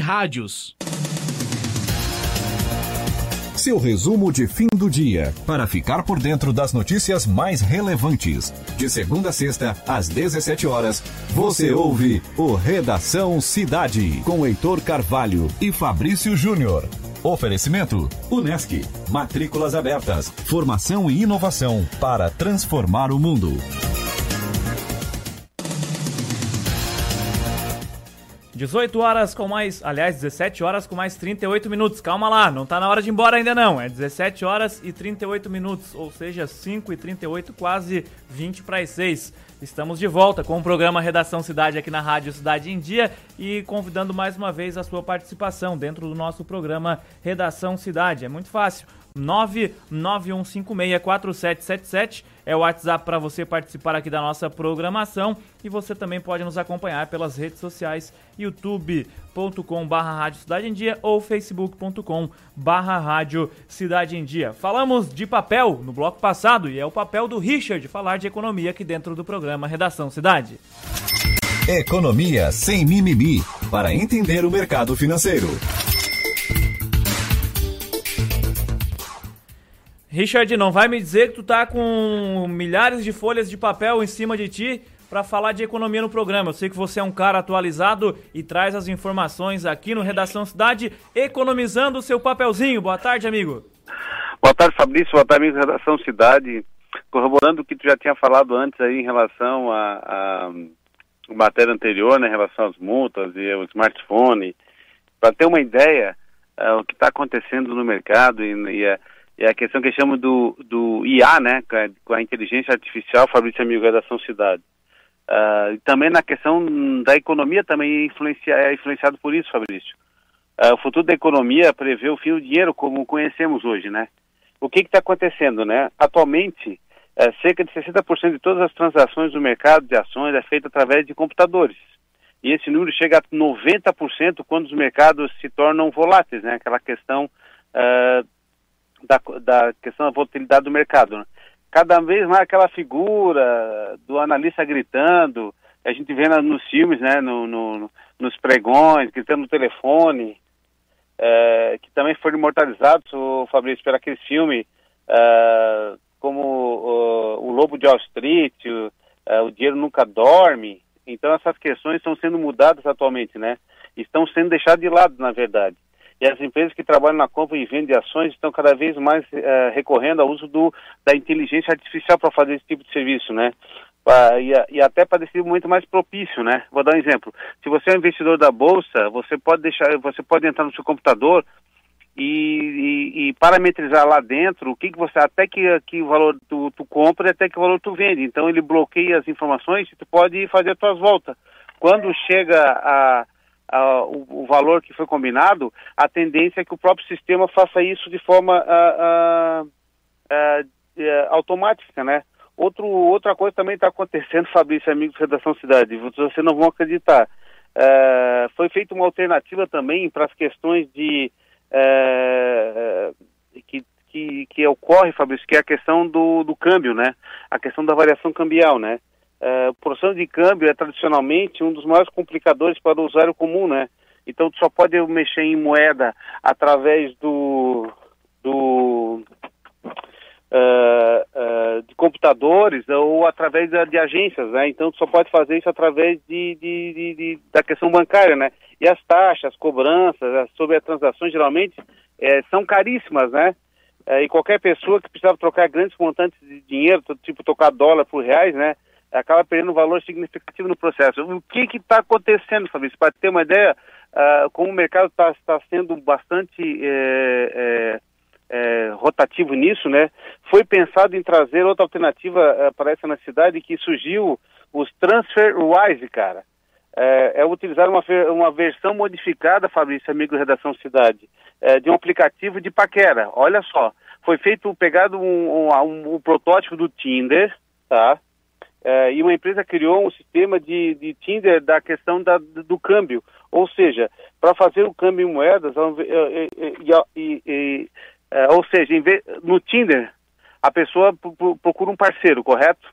Rádios. Seu resumo de fim do dia, para ficar por dentro das notícias mais relevantes. De segunda a sexta, às 17 horas, você ouve o Redação Cidade, com Heitor Carvalho e Fabrício Júnior. Oferecimento: Unesc. Matrículas abertas. Formação e inovação para transformar o mundo. 18 horas com mais, aliás, 17 horas com mais 38 minutos. Calma lá, não tá na hora de ir embora ainda não. É 17 horas e 38 minutos, ou seja, 5 e 38, quase 20 para as 6. Estamos de volta com o programa Redação Cidade aqui na Rádio Cidade em Dia e convidando mais uma vez a sua participação dentro do nosso programa Redação Cidade. É muito fácil. 991564777 é o WhatsApp para você participar aqui da nossa programação e você também pode nos acompanhar pelas redes sociais youtube.com barra Rádio Cidade em Dia ou facebook.com barra Rádio Cidade em Dia. Falamos de papel no bloco passado e é o papel do Richard falar de economia aqui dentro do programa Redação Cidade. Economia sem mimimi, para entender o mercado financeiro. Richard, não vai me dizer que tu tá com milhares de folhas de papel em cima de ti para falar de economia no programa. Eu sei que você é um cara atualizado e traz as informações aqui no Redação Cidade, economizando o seu papelzinho. Boa tarde, amigo. Boa tarde, Fabrício. Boa tarde, amigo da Redação Cidade. Corroborando o que tu já tinha falado antes aí em relação a matéria anterior, né, em relação às multas e ao smartphone. Para ter uma ideia, uh, o que está acontecendo no mercado e, e a é a questão que chama do, do IA, né, com a inteligência artificial, Fabrício Amigo, Redação Cidade. Uh, também na questão da economia também influencia, é influenciado por isso, Fabrício. Uh, o futuro da economia prevê o fim do dinheiro como conhecemos hoje, né? O que está acontecendo, né? Atualmente, uh, cerca de 60% de todas as transações do mercado de ações é feita através de computadores. E esse número chega a 90% quando os mercados se tornam voláteis, né? Aquela questão uh, da, da questão da volatilidade do mercado. Né? Cada vez mais aquela figura do analista gritando, a gente vê nos filmes, né, no, no, nos pregões, gritando no telefone, é, que também foram imortalizados, o Fabrício, por aquele filme, é, como o, o, Lobo de Wall Street, o, é, o Dinheiro Nunca Dorme. Então essas questões estão sendo mudadas atualmente, né? Estão sendo deixadas de lado, na verdade. E as empresas que trabalham na compra e venda de ações estão cada vez mais uh, recorrendo ao uso do, da inteligência artificial para fazer esse tipo de serviço, né? e, e, até para decidir muito mais propício, né? Vou dar um exemplo. Se você é um investidor da bolsa, você pode deixar, você pode entrar no seu computador e, e, e parametrizar lá dentro o que, que você até que, que valor tu, tu compra e até que valor tu vende. Então ele bloqueia as informações e tu pode fazer as tuas voltas. Quando chega a uh, o, o, valor que foi combinado, a tendência é que o próprio sistema faça isso de forma uh, automática, né? Outro, outra coisa também está acontecendo, Fabrício, amigo da Redação Cidade, vocês não vão acreditar. foi feita uma alternativa também para as questões de que, que, que ocorre, Fabrício, que é a questão do, do câmbio, né? A questão da variação cambial, né? Uh, o processo de câmbio é tradicionalmente um dos maiores complicadores para o usuário comum, né? Então, tu só pode mexer em moeda através do, do uh, uh, de computadores ou através de, de, agências, né? Então, tu só pode fazer isso através de, de, de, da questão bancária, né? E as taxas, as cobranças sobre as transações, geralmente, é, são caríssimas, né? e qualquer pessoa que precisava trocar grandes montantes de dinheiro, tipo trocar dólar por reais, né? Acaba perdendo um valor significativo no processo. O que está acontecendo, Fabrício? Para ter uma ideia, uh, como o mercado está tá sendo bastante é, é, é, rotativo nisso, né? Foi pensado em trazer outra alternativa uh, para essa na cidade que surgiu os TransferWise, cara. é, é utilizar uma, uma versão modificada, Fabrício, amigo da Redação Cidade, é, de um aplicativo de paquera. Olha só, foi feito, pegado um, um, um protótipo do Tinder, tá? É, e uma empresa criou um sistema de, de Tinder da questão da, do câmbio. Ou seja, para fazer o câmbio em moedas, e, e, e, é, ou seja, no Tinder, a pessoa procura um parceiro, correto?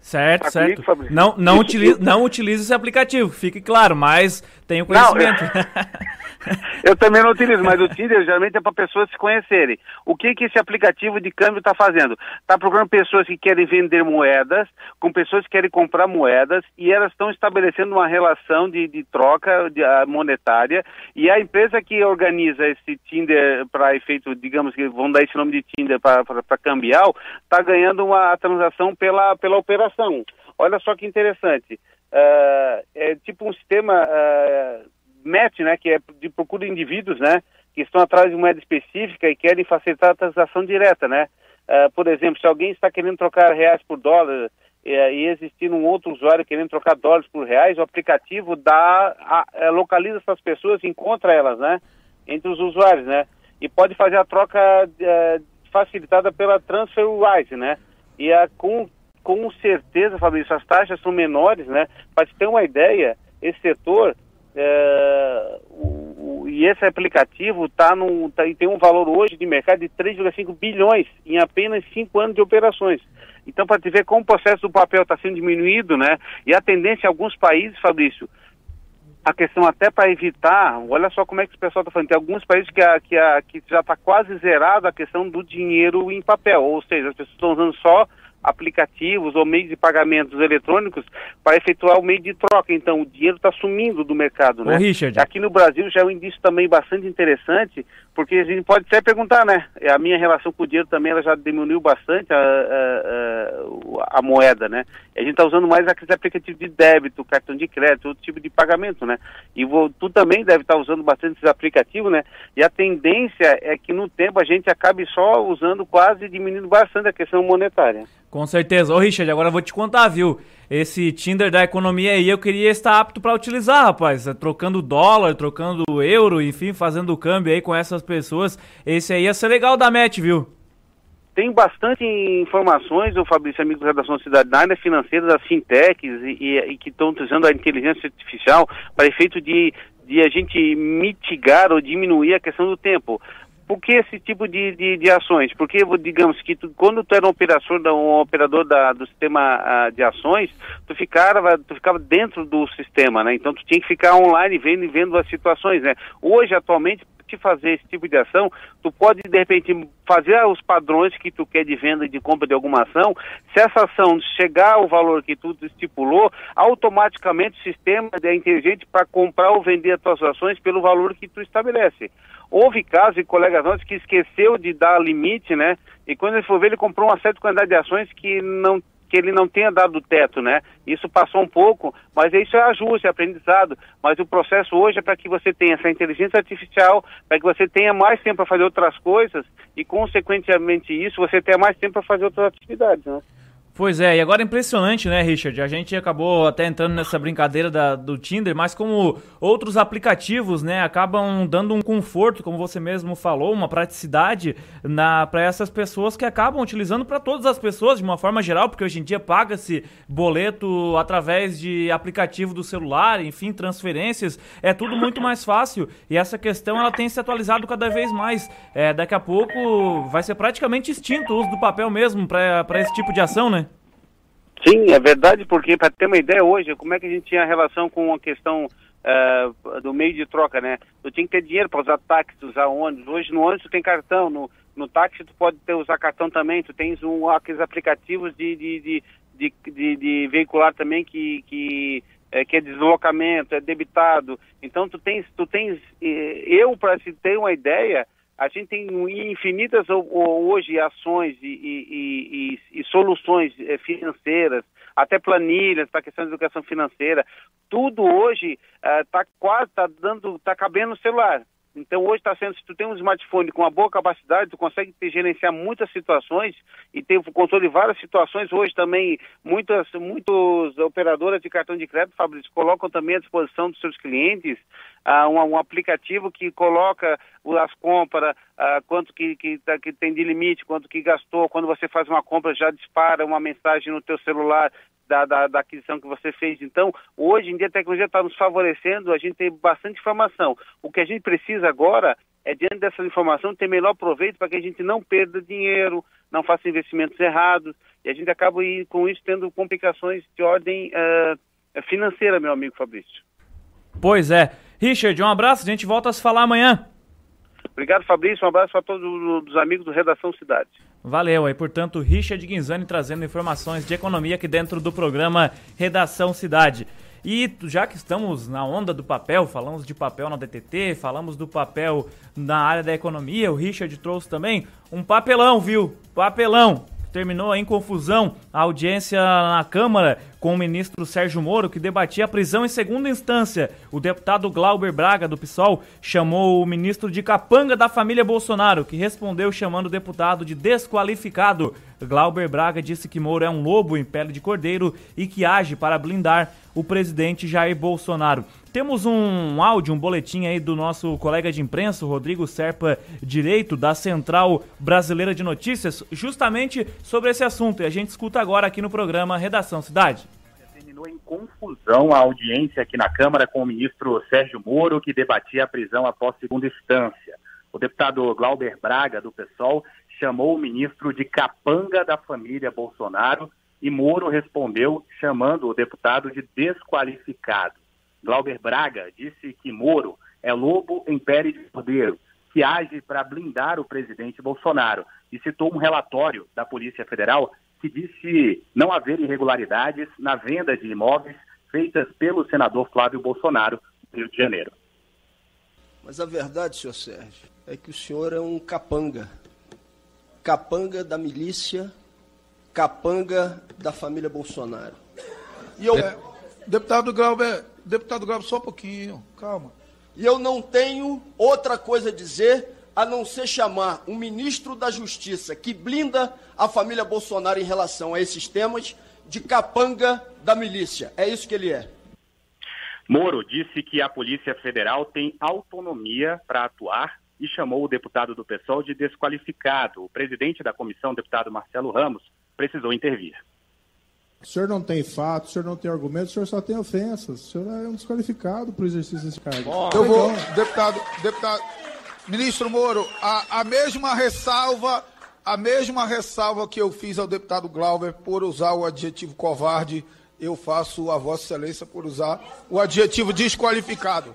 Certo, tá certo. Comigo, não, não, utilize, não utilize esse aplicativo, fique claro, mas tenho conhecimento. Não, eu, eu, também não utilizo, mas o Tinder geralmente é para pessoas se conhecerem. O que, que esse aplicativo de câmbio está fazendo? Está procurando pessoas que querem vender moedas, com pessoas que querem comprar moedas, e elas estão estabelecendo uma relação de, de troca de, uh, monetária, e a empresa que organiza esse Tinder para efeito, digamos que vão dar esse nome de Tinder para cambial, está ganhando uma transação pela, pela operação. Olha só que interessante. Uh, é tipo um sistema uh, match, né, que é de procura de indivíduos, né, que estão atrás de moeda específica e querem facilitar a transação direta, né. Uh, por exemplo, se alguém está querendo trocar reais por dólar e existir um outro usuário querendo trocar dólares por reais, o aplicativo dá, a, a, localiza essas pessoas, encontra elas, né, entre os usuários, né, e pode fazer a troca facilitada pela TransferWise, né, e a, com com certeza, Fabrício, as taxas são menores, né? Para te ter uma ideia, esse setor é, o, o, e esse aplicativo tá num, tá, tem um valor hoje de mercado de 3,5 bilhões em apenas 5 anos de operações. Então, para te ver como o processo do papel está sendo diminuído, né? E a tendência em alguns países, Fabrício, a questão até para evitar, olha só como é que o pessoal está falando, tem alguns países que, a, que, a, que já está quase zerado a questão do dinheiro em papel, ou seja, as pessoas estão usando só aplicativos ou meios de pagamentos eletrônicos para efetuar o meio de troca. Então, o dinheiro está sumindo do mercado, né? Ô, Richard. Aqui no Brasil já é um indício também bastante interessante, porque a gente pode até perguntar, né? A minha relação com o dinheiro também ela já diminuiu bastante a, a, a, a moeda, né? A gente está usando mais aqueles aplicativos de débito, cartão de crédito, outro tipo de pagamento, né? E vou, tu também deve estar tá usando bastante esses aplicativos, né? E a tendência é que no tempo a gente acabe só usando quase diminuindo bastante a questão monetária. Com certeza. Ô, Richard, agora eu vou te contar, viu? Esse Tinder da economia aí eu queria estar apto para utilizar, rapaz. É, trocando dólar, trocando euro, enfim, fazendo câmbio aí com essas pessoas. Esse aí ia ser legal da match, viu? Tem bastante informações, o Fabrício, amigo da Redação Cidade, da área financeira, das fintechs e, e, e que estão utilizando a inteligência artificial para efeito de, de a gente mitigar ou diminuir a questão do tempo por que esse tipo de, de, de, ações? Porque, digamos que tu, quando tu era um operador, da, um operador da, do sistema uh, de ações, tu ficava, tu ficava dentro do sistema, né? Então tu tinha que ficar online vendo e vendo as situações, né? Hoje, atualmente, te fazer esse tipo de ação, tu pode, de repente, fazer os padrões que tu quer de venda e de compra de alguma ação. Se essa ação chegar ao valor que tu estipulou, automaticamente o sistema é inteligente para comprar ou vender as tuas ações pelo valor que tu estabelece. Houve casos de colegas nossos que esqueceu de dar limite, né? E quando ele for ver, ele comprou uma certa quantidade de ações que não que ele não tenha dado o teto, né? Isso passou um pouco, mas isso é ajuste, é aprendizado. Mas o processo hoje é para que você tenha essa inteligência artificial, para que você tenha mais tempo para fazer outras coisas e, consequentemente, isso você tenha mais tempo para fazer outras atividades, né? Pois é, e agora é impressionante, né, Richard? A gente acabou até entrando nessa brincadeira da, do Tinder, mas como outros aplicativos, né, acabam dando um conforto, como você mesmo falou, uma praticidade para essas pessoas que acabam utilizando para todas as pessoas de uma forma geral, porque hoje em dia paga-se boleto através de aplicativo do celular, enfim, transferências, é tudo muito mais fácil e essa questão ela tem se atualizado cada vez mais. É, daqui a pouco vai ser praticamente extinto o uso do papel mesmo para esse tipo de ação, né? Sim, é verdade, porque para ter uma ideia hoje, como é que a gente tinha relação com a questão uh, do meio de troca, né? Tu tinha que ter dinheiro para usar táxi, usar ônibus. Hoje no ônibus tu tem cartão, no, no táxi tu pode ter, usar cartão também, tu tens um, aqueles aplicativos de, de, de, de, de, de veicular também que, que é, que é deslocamento, é debitado. Então tu tens, tu tens, eu para se ter uma ideia, a gente tem infinitas hoje ações e, e, e, e soluções eh, financeiras, até planilhas para a questão de educação financeira. Tudo hoje está eh, quase, está dando, está cabendo no celular. Então hoje está sendo, se tu tem um smartphone com uma boa capacidade, tu consegue te gerenciar muitas situações e ter o controle de várias situações. Hoje também muitas, muitas operadoras de cartão de crédito, Fabrício, colocam também à disposição dos seus clientes uh, um, um, aplicativo que coloca as compras, uh, quanto que, que, tá, que tem de limite, quanto que gastou, quando você faz uma compra já dispara uma mensagem no teu celular da, da, da, aquisição que você fez. Então, hoje em dia a tecnologia está nos favorecendo, a gente tem bastante informação. O que a gente precisa agora é, diante dessa informação, ter melhor proveito para que a gente não perda dinheiro, não faça investimentos errados, e a gente acaba com isso tendo complicações de ordem uh, financeira, meu amigo Fabrício. Pois é. Richard, um abraço, a gente volta a se falar amanhã. Obrigado, Fabrício. Um abraço para todos os amigos do Redação Cidade. Valeu, aí, portanto, Richard Guinzani trazendo informações de economia aqui dentro do programa Redação Cidade. E já que estamos na onda do papel, falamos de papel na DTT, falamos do papel na área da economia, o Richard trouxe também um papelão, viu? Papelão terminou em confusão a audiência na Câmara com o ministro Sérgio Moro, que debatia a prisão em segunda instância. O deputado Glauber Braga, do PSOL, chamou o ministro de capanga da família Bolsonaro, que respondeu chamando o deputado de desqualificado. Glauber Braga disse que Moro é um lobo em pele de cordeiro e que age para blindar o presidente Jair Bolsonaro. Temos um áudio, um boletim aí do nosso colega de imprensa, Rodrigo Serpa Direito, da Central Brasileira de Notícias, justamente sobre esse assunto. E a gente escuta agora aqui no programa Redação Cidade. Terminou em confusão a audiência aqui na Câmara com o ministro Sérgio Moro, que debatia a prisão após segunda instância. O deputado Glauber Braga, do PSOL, chamou o ministro de capanga da família Bolsonaro e Moro respondeu chamando o deputado de desqualificado. Glauber Braga disse que Moro é lobo em pele de cordeiro, que age para blindar o presidente Bolsonaro e citou um relatório da Polícia Federal que disse não haver irregularidades na venda de imóveis feitas pelo senador Flávio Bolsonaro no Rio de Janeiro. Mas a verdade, senhor Sérgio, é que o senhor é um capanga. Capanga da milícia, capanga da família Bolsonaro. E eu... Deputado Glauber, Deputado Gabo, só um pouquinho, calma. E eu não tenho outra coisa a dizer a não ser chamar um ministro da Justiça que blinda a família Bolsonaro em relação a esses temas de capanga da milícia. É isso que ele é. Moro disse que a Polícia Federal tem autonomia para atuar e chamou o deputado do PSOL de desqualificado. O presidente da comissão, deputado Marcelo Ramos, precisou intervir. O senhor não tem fatos, o senhor não tem argumentos, o senhor só tem ofensas. O senhor é um desqualificado para o exercício desse cargo. Eu vou, deputado, deputado, ministro Moro, a, a mesma ressalva, a mesma ressalva que eu fiz ao deputado Glauber por usar o adjetivo covarde, eu faço a Vossa Excelência por usar o adjetivo desqualificado.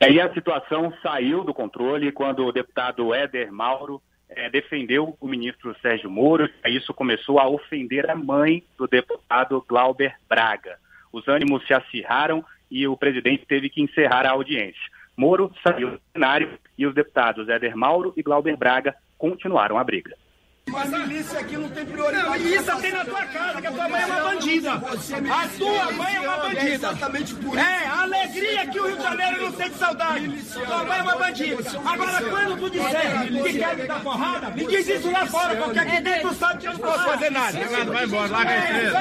E aí a situação saiu do controle quando o deputado Éder Mauro é, defendeu o ministro Sérgio Moro, isso começou a ofender a mãe do deputado Glauber Braga. Os ânimos se acirraram e o presidente teve que encerrar a audiência. Moro saiu do cenário e os deputados Éder Mauro e Glauber Braga continuaram a briga. Mas a milícia aqui não tem prioridade. Não, milícia tem na tua casa, que a tua mãe é uma bandida. A tua mãe é uma bandida. É exatamente por isso. É, a alegria que o Rio de Janeiro não sente saudade. Tua mãe é uma bandida. Agora, quando tu disser que quer me dar porrada, me diz isso lá fora, porque aqui dentro tu sabe que eu não posso fazer nada. Vai embora, larga a empresa.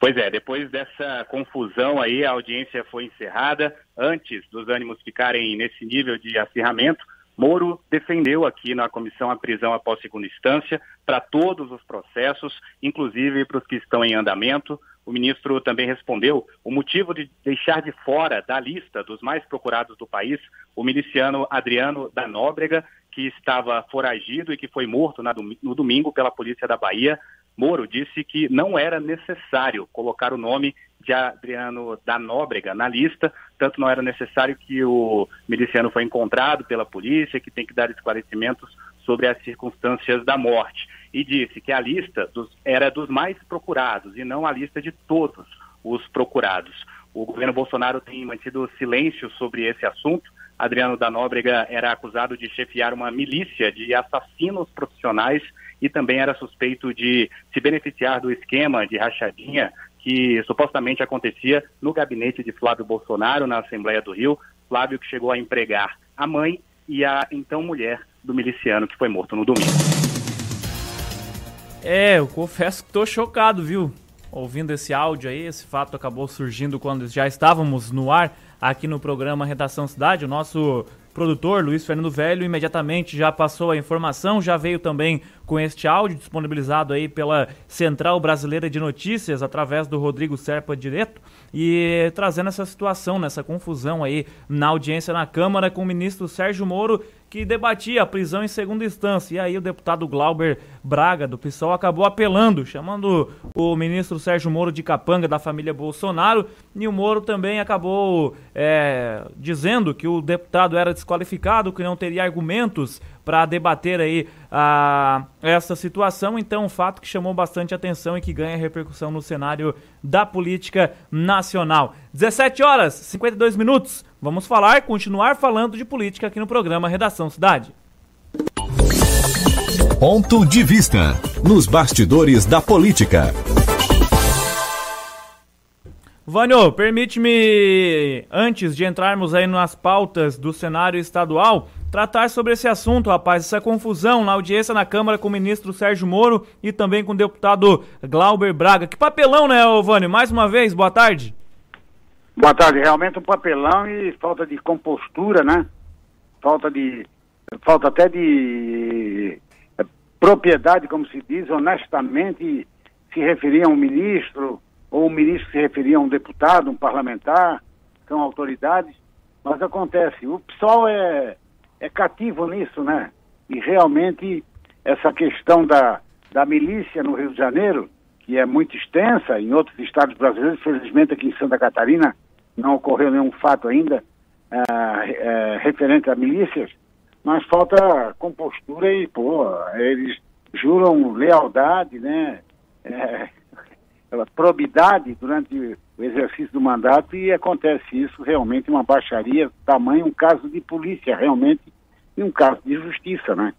Pois é, depois dessa confusão aí, a audiência foi encerrada. Antes dos ânimos ficarem nesse nível de acirramento, Moro defendeu aqui na comissão a prisão após segunda instância para todos os processos, inclusive para os que estão em andamento. O ministro também respondeu o motivo de deixar de fora da lista dos mais procurados do país o miliciano Adriano da Nóbrega, que estava foragido e que foi morto no domingo pela polícia da Bahia. Moro disse que não era necessário colocar o nome de Adriano da Nóbrega na lista, tanto não era necessário que o miliciano foi encontrado pela polícia, que tem que dar esclarecimentos sobre as circunstâncias da morte. E disse que a lista dos, era dos mais procurados e não a lista de todos os procurados. O governo Bolsonaro tem mantido silêncio sobre esse assunto. Adriano da Nóbrega era acusado de chefiar uma milícia de assassinos profissionais e também era suspeito de se beneficiar do esquema de rachadinha que supostamente acontecia no gabinete de Flávio Bolsonaro na Assembleia do Rio. Flávio que chegou a empregar a mãe e a então mulher do miliciano que foi morto no domingo. É, eu confesso que estou chocado, viu? Ouvindo esse áudio aí, esse fato acabou surgindo quando já estávamos no ar aqui no programa Redação Cidade. O nosso produtor, Luiz Fernando Velho, imediatamente já passou a informação, já veio também com este áudio disponibilizado aí pela Central Brasileira de Notícias através do Rodrigo Serpa Direto e trazendo essa situação, nessa confusão aí na audiência na Câmara com o ministro Sérgio Moro que debatia a prisão em segunda instância. E aí o deputado Glauber Braga, do PSOL, acabou apelando, chamando o ministro Sérgio Moro de capanga da família Bolsonaro. E o Moro também acabou é, dizendo que o deputado era desqualificado, que não teria argumentos para debater aí a, essa situação. Então, um fato que chamou bastante atenção e que ganha repercussão no cenário da política nacional. 17 horas, 52 minutos. Vamos falar, continuar falando de política aqui no programa Redação Cidade. Ponto de vista nos bastidores da política. Vânio, permite-me, antes de entrarmos aí nas pautas do cenário estadual, tratar sobre esse assunto, rapaz, essa confusão na audiência na Câmara com o ministro Sérgio Moro e também com o deputado Glauber Braga. Que papelão, né, Vânio? Mais uma vez, boa tarde. Boa tarde, realmente um papelão e falta de compostura, né? Falta de. falta até de eh, propriedade, como se diz, honestamente se referir a um ministro ou o ministro se referia a um deputado, um parlamentar, são autoridades, mas acontece, o pessoal é, é cativo nisso, né? E realmente essa questão da, da milícia no Rio de Janeiro, que é muito extensa, em outros estados brasileiros, felizmente aqui em Santa Catarina não ocorreu nenhum fato ainda é, é, referente a milícias, mas falta compostura e, pô, eles juram lealdade, né? É, probidade durante o exercício do mandato e acontece isso realmente uma baixaria tamanho um caso de polícia realmente e um caso de justiça, né?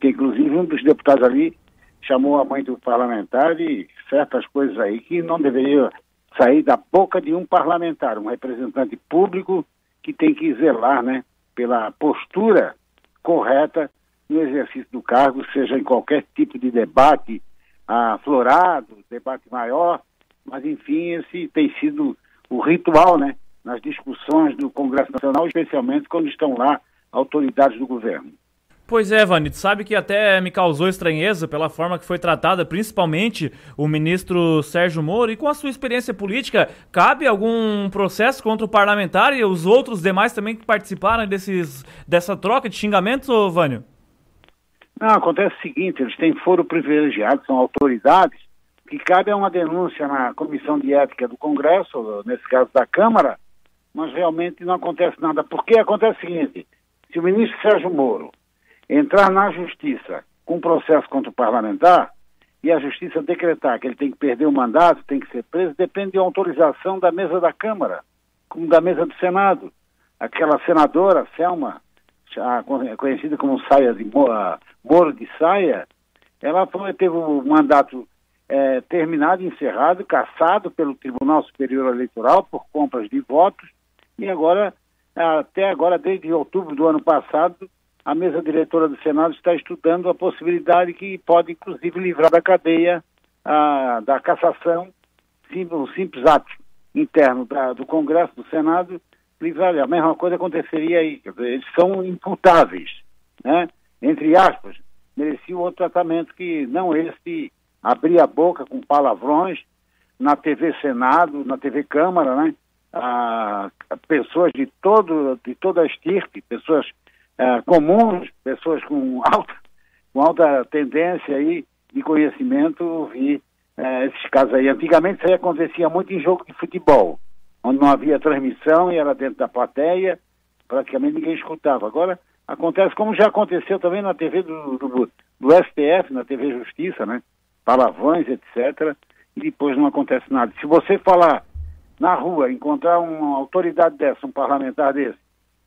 Que inclusive um dos deputados ali chamou a mãe do parlamentar e certas coisas aí que não deveria sair da boca de um parlamentar, um representante público que tem que zelar, né, pela postura correta no exercício do cargo, seja em qualquer tipo de debate aflorado, debate maior, mas enfim, esse tem sido o ritual, né, nas discussões do Congresso Nacional, especialmente quando estão lá autoridades do governo. Pois é, Vanito, sabe que até me causou estranheza pela forma que foi tratada, principalmente o ministro Sérgio Moro, e com a sua experiência política, cabe algum processo contra o parlamentar e os outros demais também que participaram desses, dessa troca de xingamentos, Vânio? Não, acontece o seguinte, eles têm foro privilegiado, são autoridades, que cabe a uma denúncia na Comissão de Ética do Congresso, nesse caso da Câmara, mas realmente não acontece nada. Porque acontece o seguinte, se o ministro Sérgio Moro entrar na Justiça com um processo contra o parlamentar e a Justiça decretar que ele tem que perder o mandato, tem que ser preso, depende de autorização da mesa da Câmara, como da mesa do Senado. Aquela senadora, Selma, conhecida como Saia de Moro de Saia, ela foi, teve o mandato é, terminado, encerrado, cassado pelo Tribunal Superior Eleitoral por compras de votos, e agora, até agora, desde outubro do ano passado, a mesa diretora do Senado está estudando a possibilidade que pode, inclusive, livrar da cadeia a, da cassação, um simples ato interno da, do Congresso, do Senado, livrar. A mesma coisa aconteceria aí. Eles são imputáveis, né? entre aspas, mereciam outro tratamento que não esse abrir a boca com palavrões na TV Senado, na TV Câmara, né? A pessoas de todo de toda a estirpe, pessoas uh, comuns, pessoas com alta, com alta tendência aí de conhecimento, vi uh, esses casos aí. Antigamente isso aí acontecia muito em jogo de futebol, onde não havia transmissão e era dentro da plateia, praticamente ninguém escutava. Agora acontece como já aconteceu também na TV do, do, do STF, na TV Justiça, né? Palavrões, etc. E depois não acontece nada. Se você falar na rua, encontrar uma autoridade dessa, um parlamentar desse,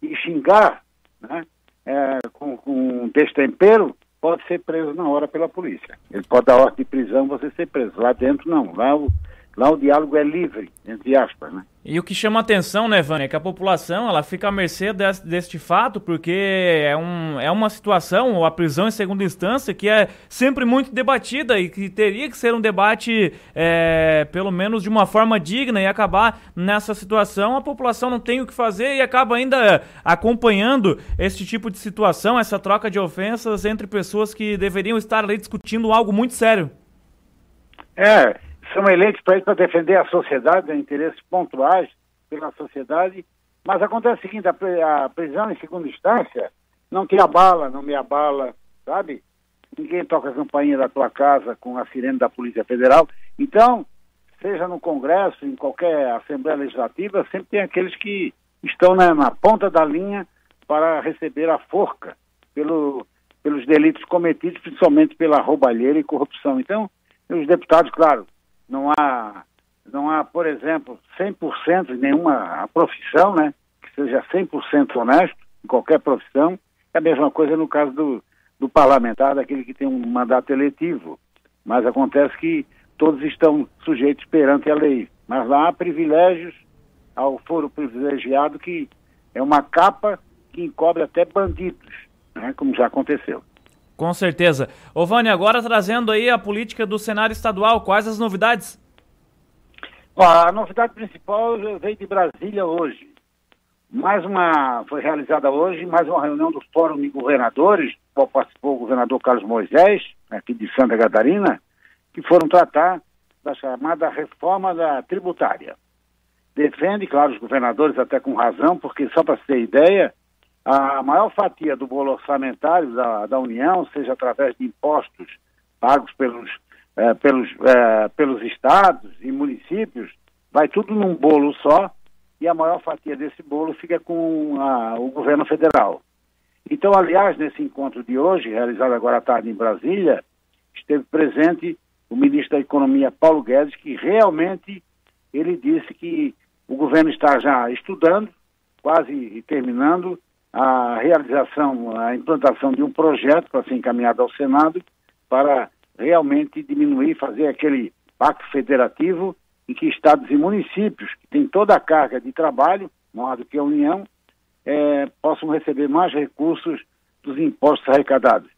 e xingar, né? É, com, com destempero, pode ser preso na hora pela polícia. Ele pode dar ordem de prisão, você ser preso. Lá dentro, não. Lá o, Lá o diálogo é livre, entre aspas, né? E o que chama atenção, né, Vânia, é que a população ela fica à mercê deste fato, porque é, um, é uma situação, a prisão em segunda instância, que é sempre muito debatida e que teria que ser um debate, é, pelo menos de uma forma digna, e acabar nessa situação, a população não tem o que fazer e acaba ainda acompanhando esse tipo de situação, essa troca de ofensas entre pessoas que deveriam estar ali discutindo algo muito sério. É, são eleitos para isso para defender a sociedade, né, interesses pontuais pela sociedade, mas acontece o seguinte, a, prisão em segunda instância não te abala, não me abala, sabe? Ninguém toca a campainha da tua casa com a sirene da Polícia Federal. Então, seja no Congresso, em qualquer Assembleia Legislativa, sempre tem aqueles que estão na, na ponta da linha para receber a forca pelo, pelos delitos cometidos, principalmente pela roubalheira e corrupção. Então, os deputados, claro, não há, não há, por exemplo, 100% em nenhuma profissão, né, que seja 100% honesto em qualquer profissão. É a mesma coisa no caso do, do parlamentar, daquele que tem um mandato eletivo. Mas acontece que todos estão sujeitos perante a lei. Mas lá há privilégios ao foro privilegiado que é uma capa que encobre até bandidos, né, como já aconteceu. Com certeza. Ô agora trazendo aí a política do cenário estadual, quais as novidades? a novidade principal veio de Brasília hoje. Mais uma, foi realizada hoje, mais uma reunião do Fórum de Governadores, qual participou o governador Carlos Moisés, aqui de Santa Catarina, que foram tratar da chamada reforma da tributária. Defende, claro, os governadores até com razão, porque só para ter ideia, a maior fatia do bolo orçamentário da, da União, seja através de impostos pagos pelos, eh, pelos, eh, pelos estados e municípios, vai tudo num bolo só e a maior fatia desse bolo fica com a, o governo federal. Então, aliás, nesse encontro de hoje, realizado agora à tarde em Brasília, esteve presente o ministro da Economia, Paulo Guedes, que realmente ele disse que o governo está já estudando, quase terminando, a realização, a implantação de um projeto para ser encaminhado ao Senado para realmente diminuir, fazer aquele pacto federativo em que estados e municípios, que têm toda a carga de trabalho, maior do que a União, é, possam receber mais recursos dos impostos arrecadados.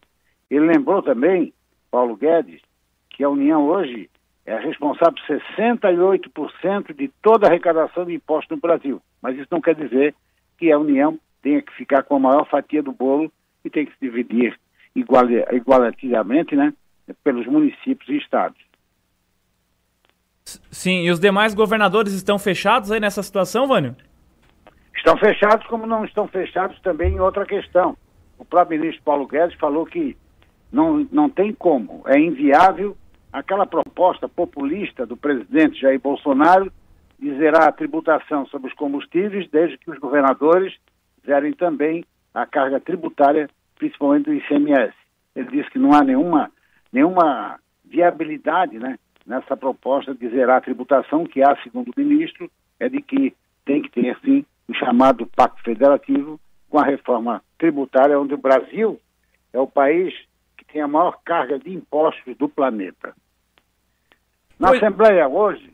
Ele lembrou também, Paulo Guedes, que a União hoje é responsável por 68% de toda a arrecadação de impostos no Brasil. Mas isso não quer dizer que a União tenha que ficar com a maior fatia do bolo e tem que se dividir igual, igualativamente, né, pelos municípios e estados. Sim, e os demais governadores estão fechados aí nessa situação, Vânio? Estão fechados, como não estão fechados também em outra questão. O próprio ministro Paulo Guedes falou que não, não tem como, é inviável aquela proposta populista do presidente Jair Bolsonaro de zerar a tributação sobre os combustíveis, desde que os governadores zerem também a carga tributária, principalmente do ICMS. Ele disse que não há nenhuma, nenhuma viabilidade né, nessa proposta de zerar a tributação, que há, segundo o ministro, é de que tem que ter, sim, o chamado Pacto Federativo com a reforma tributária, onde o Brasil é o país que tem a maior carga de impostos do planeta. Na Oi. Assembleia hoje,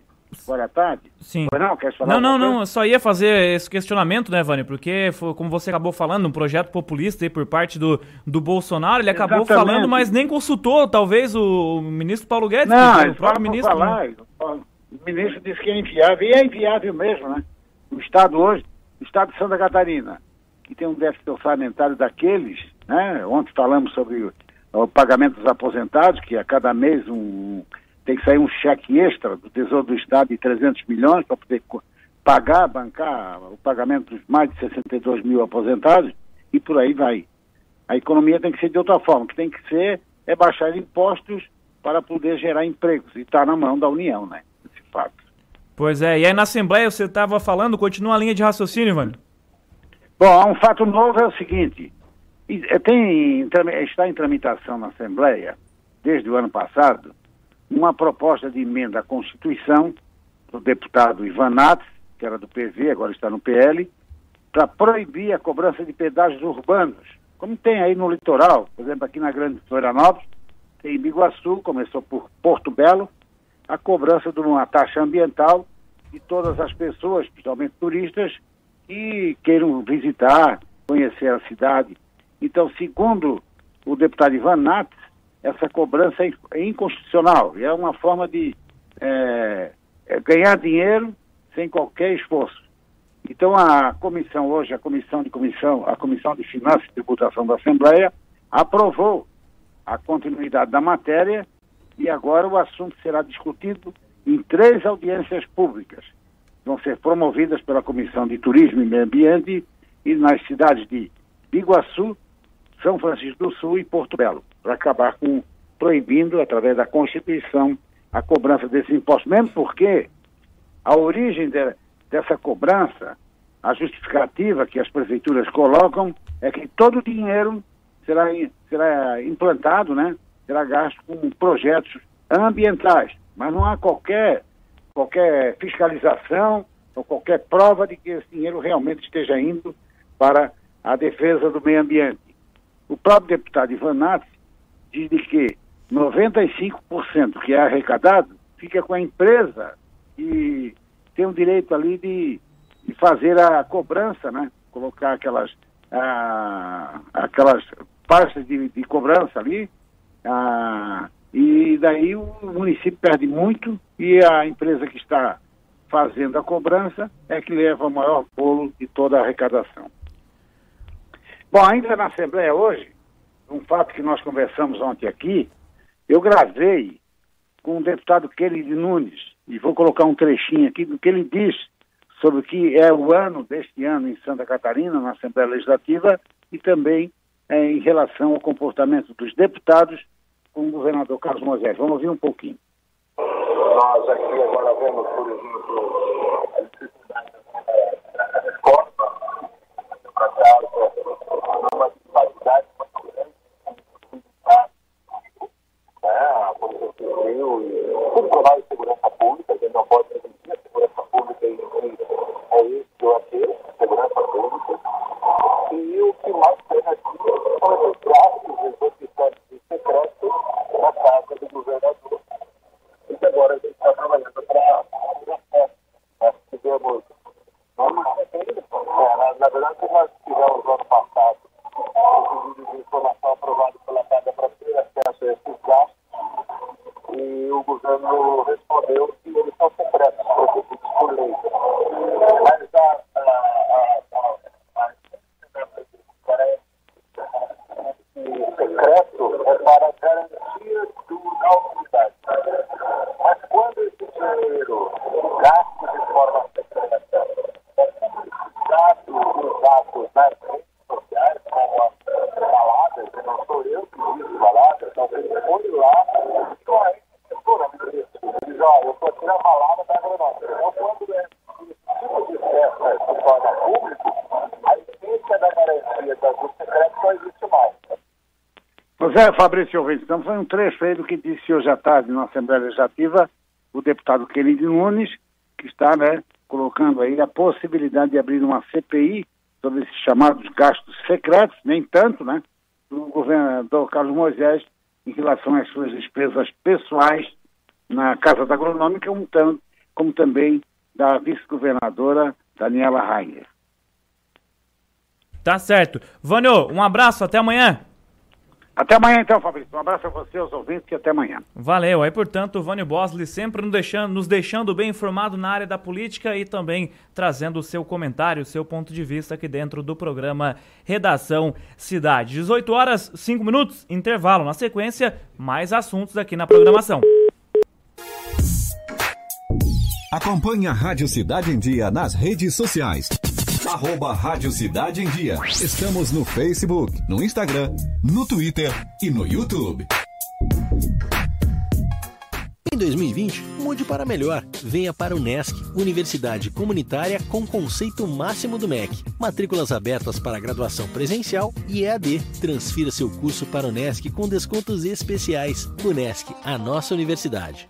Agora à tarde? Sim. não, quer falar não, não, não, eu só ia fazer esse questionamento, né, Vânia? Porque, foi, como você acabou falando, um projeto populista aí por parte do, do Bolsonaro, ele acabou Exatamente. falando, mas nem consultou, talvez, o ministro Paulo Guedes, não, o próprio ministro. Falar, né? O ministro disse que é inviável, e é inviável mesmo, né? O Estado hoje, o Estado de Santa Catarina, que tem um déficit orçamentário daqueles, né? Ontem falamos sobre o, o pagamento dos aposentados, que a cada mês um tem que sair um cheque extra do Tesouro do Estado de 300 milhões para poder pagar, bancar o pagamento dos mais de 62 mil aposentados e por aí vai. A economia tem que ser de outra forma, o que tem que ser é baixar impostos para poder gerar empregos e está na mão da União, né? Esse fato. Pois é, e aí na Assembleia você estava falando, continua a linha de raciocínio, mano? Bom, um fato novo é o seguinte, é, tem, está em tramitação na Assembleia, desde o ano passado, uma proposta de emenda à Constituição do deputado Ivan Nats, que era do PV, agora está no PL, para proibir a cobrança de pedágios urbanos, como tem aí no litoral, por exemplo, aqui na Grande Florianópolis, tem Biguaçu, começou por Porto Belo, a cobrança de uma taxa ambiental de todas as pessoas, principalmente turistas, que queiram visitar, conhecer a cidade. Então, segundo o deputado Ivan Nats, essa cobrança é inconstitucional. É uma forma de é, é ganhar dinheiro sem qualquer esforço. Então a comissão hoje, a comissão de comissão, a comissão de finanças e tributação da Assembleia aprovou a continuidade da matéria e agora o assunto será discutido em três audiências públicas. Vão ser promovidas pela Comissão de Turismo e Meio Ambiente e nas cidades de Iguaçu, São Francisco do Sul e Porto Belo, para acabar com proibindo, através da Constituição, a cobrança desse imposto, mesmo porque a origem de, dessa cobrança, a justificativa que as prefeituras colocam é que todo o dinheiro será, será implantado, né? será gasto com projetos ambientais, mas não há qualquer, qualquer fiscalização ou qualquer prova de que esse dinheiro realmente esteja indo para a defesa do meio ambiente. O próprio deputado Ivan Nats diz de que 95% que é arrecadado fica com a empresa e tem o direito ali de, de fazer a cobrança, né? Colocar aquelas, ah, aquelas pastas de, de cobrança ali. Ah, e daí o município perde muito e a empresa que está fazendo a cobrança é que leva o maior bolo de toda a arrecadação. Bom, ainda na Assembleia hoje, um fato que nós conversamos ontem aqui, eu gravei com o deputado Kelly Nunes, e vou colocar um trechinho aqui do que ele diz sobre o que é o ano deste ano em Santa Catarina, na Assembleia Legislativa, e também é, em relação ao comportamento dos deputados com o governador Carlos Moisés. Vamos ouvir um pouquinho. Nós aqui agora vemos, por exemplo, a uma disparidade muito grande a Civil e tudo que vai segurança pública, a gente não pode permitir a segurança pública si é isso que eu achei, segurança pública. E o que mais tem aqui são esses gastos exorbitantes de secreto na casa do governador. E que agora a gente está trabalhando para nós tivemos, nós não é, na, na verdade nós tivemos ano passado o pedido de informação aprovado pela Casa para ter acesso a esses gastos e o governo respondeu que eles são secretos, protegidos por lei. Mas a, a, a, a, a secreto é para garantia do, da unidade. Mas quando esse dinheiro gasto de forma secreta é publicado nos atos nas redes sociais, como as baladas, e não sou eu que digo baladas, então ele foi lá e não é diz, ó, eu estou aqui na balada da agronômica. Então, quando é tipo de festa se torna público, a essência da garantia do secreto não existe mais. Pois é, Fabrício Ouvinte, então foi um trecho que disse hoje à tarde na Assembleia Legislativa o deputado Kennedy Nunes, que está né, colocando aí a possibilidade de abrir uma CPI sobre esses chamados gastos secretos, nem tanto, né, do governador Carlos Moisés em relação às suas despesas pessoais na Casa da Agronômica, como também da vice-governadora Daniela Rainer. Tá certo. Vânio, um abraço, até amanhã. Até amanhã então, Fabrício. Um abraço a você, aos ouvintes, e até amanhã. Valeu. Aí, portanto, o Vânio Bosley sempre nos deixando, nos deixando bem informado na área da política e também trazendo o seu comentário, o seu ponto de vista aqui dentro do programa Redação Cidade. 18 horas, 5 minutos, intervalo. Na sequência, mais assuntos aqui na programação. Acompanhe a Rádio Cidade em Dia nas redes sociais. Arroba Rádio Cidade em Dia. Estamos no Facebook, no Instagram, no Twitter e no YouTube. Em 2020, mude para melhor. Venha para o NESC, Universidade Comunitária com conceito máximo do MEC. Matrículas abertas para graduação presencial e EAD. Transfira seu curso para o NESC com descontos especiais. O NESC, a nossa universidade.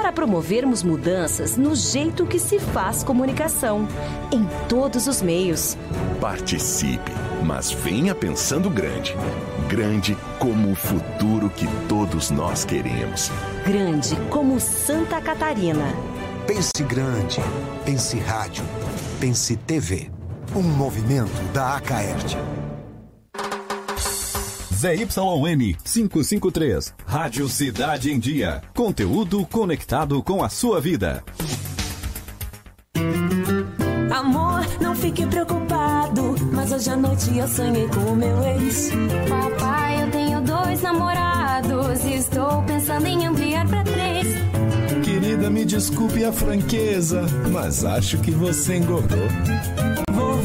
para promovermos mudanças no jeito que se faz comunicação, em todos os meios. Participe, mas venha pensando grande. Grande como o futuro que todos nós queremos. Grande como Santa Catarina. Pense grande. Pense rádio. Pense TV. Um movimento da Acaerte. ZYN 553. Rádio Cidade em Dia. Conteúdo conectado com a sua vida. Amor, não fique preocupado. Mas hoje à noite eu sonhei com o meu ex. Papai, eu tenho dois namorados. E estou pensando em ampliar pra três. Querida, me desculpe a franqueza, mas acho que você engordou.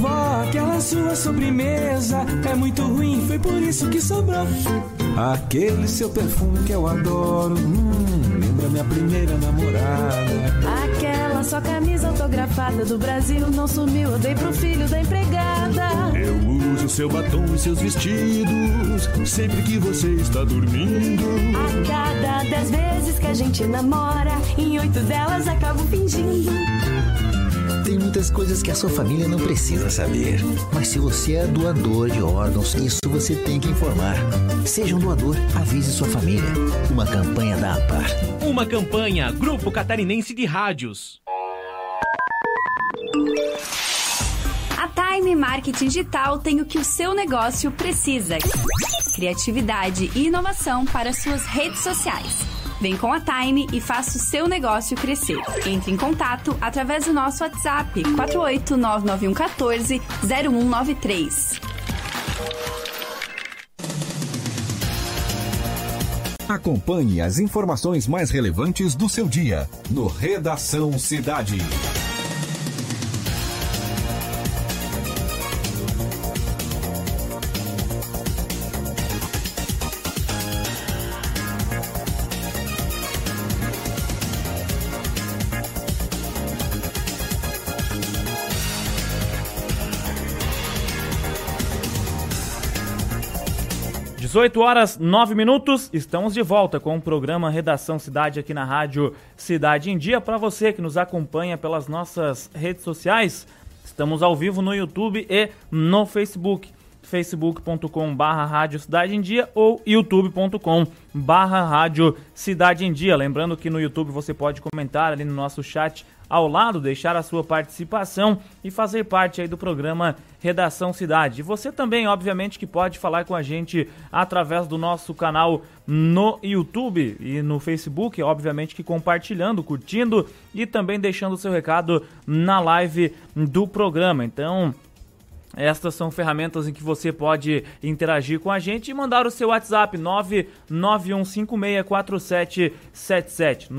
Vovó, aquela sua sobremesa é muito ruim, foi por isso que sobrou. Aquele seu perfume que eu adoro, hum, lembra minha primeira namorada. Aquela sua camisa autografada do Brasil não sumiu, eu dei pro filho da empregada. Eu uso seu batom e seus vestidos sempre que você está dormindo. A cada dez vezes que a gente namora, em oito delas acabo fingindo. Tem muitas coisas que a sua família não precisa saber. Mas se você é doador de órgãos, isso você tem que informar. Seja um doador, avise sua família. Uma campanha da APAR. Uma campanha Grupo Catarinense de Rádios. A Time Marketing Digital tem o que o seu negócio precisa: criatividade e inovação para suas redes sociais. Vem com a Time e faça o seu negócio crescer. Entre em contato através do nosso WhatsApp 4899114 0193. Acompanhe as informações mais relevantes do seu dia no Redação Cidade. Dezoito horas nove minutos, estamos de volta com o programa Redação Cidade aqui na rádio Cidade em Dia. Para você que nos acompanha pelas nossas redes sociais, estamos ao vivo no YouTube e no Facebook facebook.com barra rádio Cidade em Dia ou youtube.com barra rádio Cidade em Dia. Lembrando que no YouTube você pode comentar ali no nosso chat ao lado, deixar a sua participação e fazer parte aí do programa Redação Cidade. Você também, obviamente, que pode falar com a gente através do nosso canal no YouTube e no Facebook, obviamente que compartilhando, curtindo e também deixando o seu recado na live do programa. Então, estas são ferramentas em que você pode interagir com a gente e mandar o seu WhatsApp 991564777.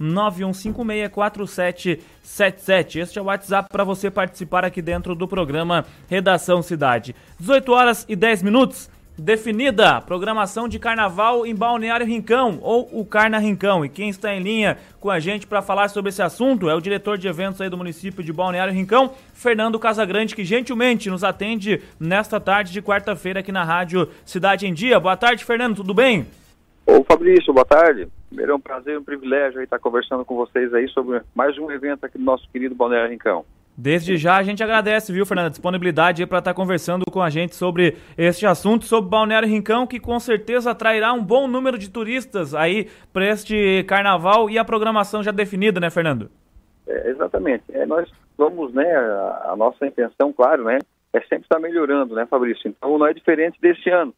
991564777. Este é o WhatsApp para você participar aqui dentro do programa Redação Cidade. 18 horas e 10 minutos. Definida programação de carnaval em Balneário Rincão, ou o Carna Rincão. E quem está em linha com a gente para falar sobre esse assunto é o diretor de eventos aí do município de Balneário Rincão, Fernando Casagrande, que gentilmente nos atende nesta tarde de quarta-feira aqui na Rádio Cidade em Dia. Boa tarde, Fernando, tudo bem? Ô Fabrício, boa tarde. Primeiro é um prazer e um privilégio estar conversando com vocês aí sobre mais um evento aqui do nosso querido Balneário Rincão. Desde já a gente agradece, viu, Fernando, a disponibilidade para estar conversando com a gente sobre este assunto, sobre Balneário Rincão, que com certeza atrairá um bom número de turistas aí para este carnaval e a programação já definida, né, Fernando? É, exatamente. É, nós vamos, né, a, a, nossa intenção, claro, né, é sempre estar melhorando, né, Fabrício? Então não é diferente desse ano.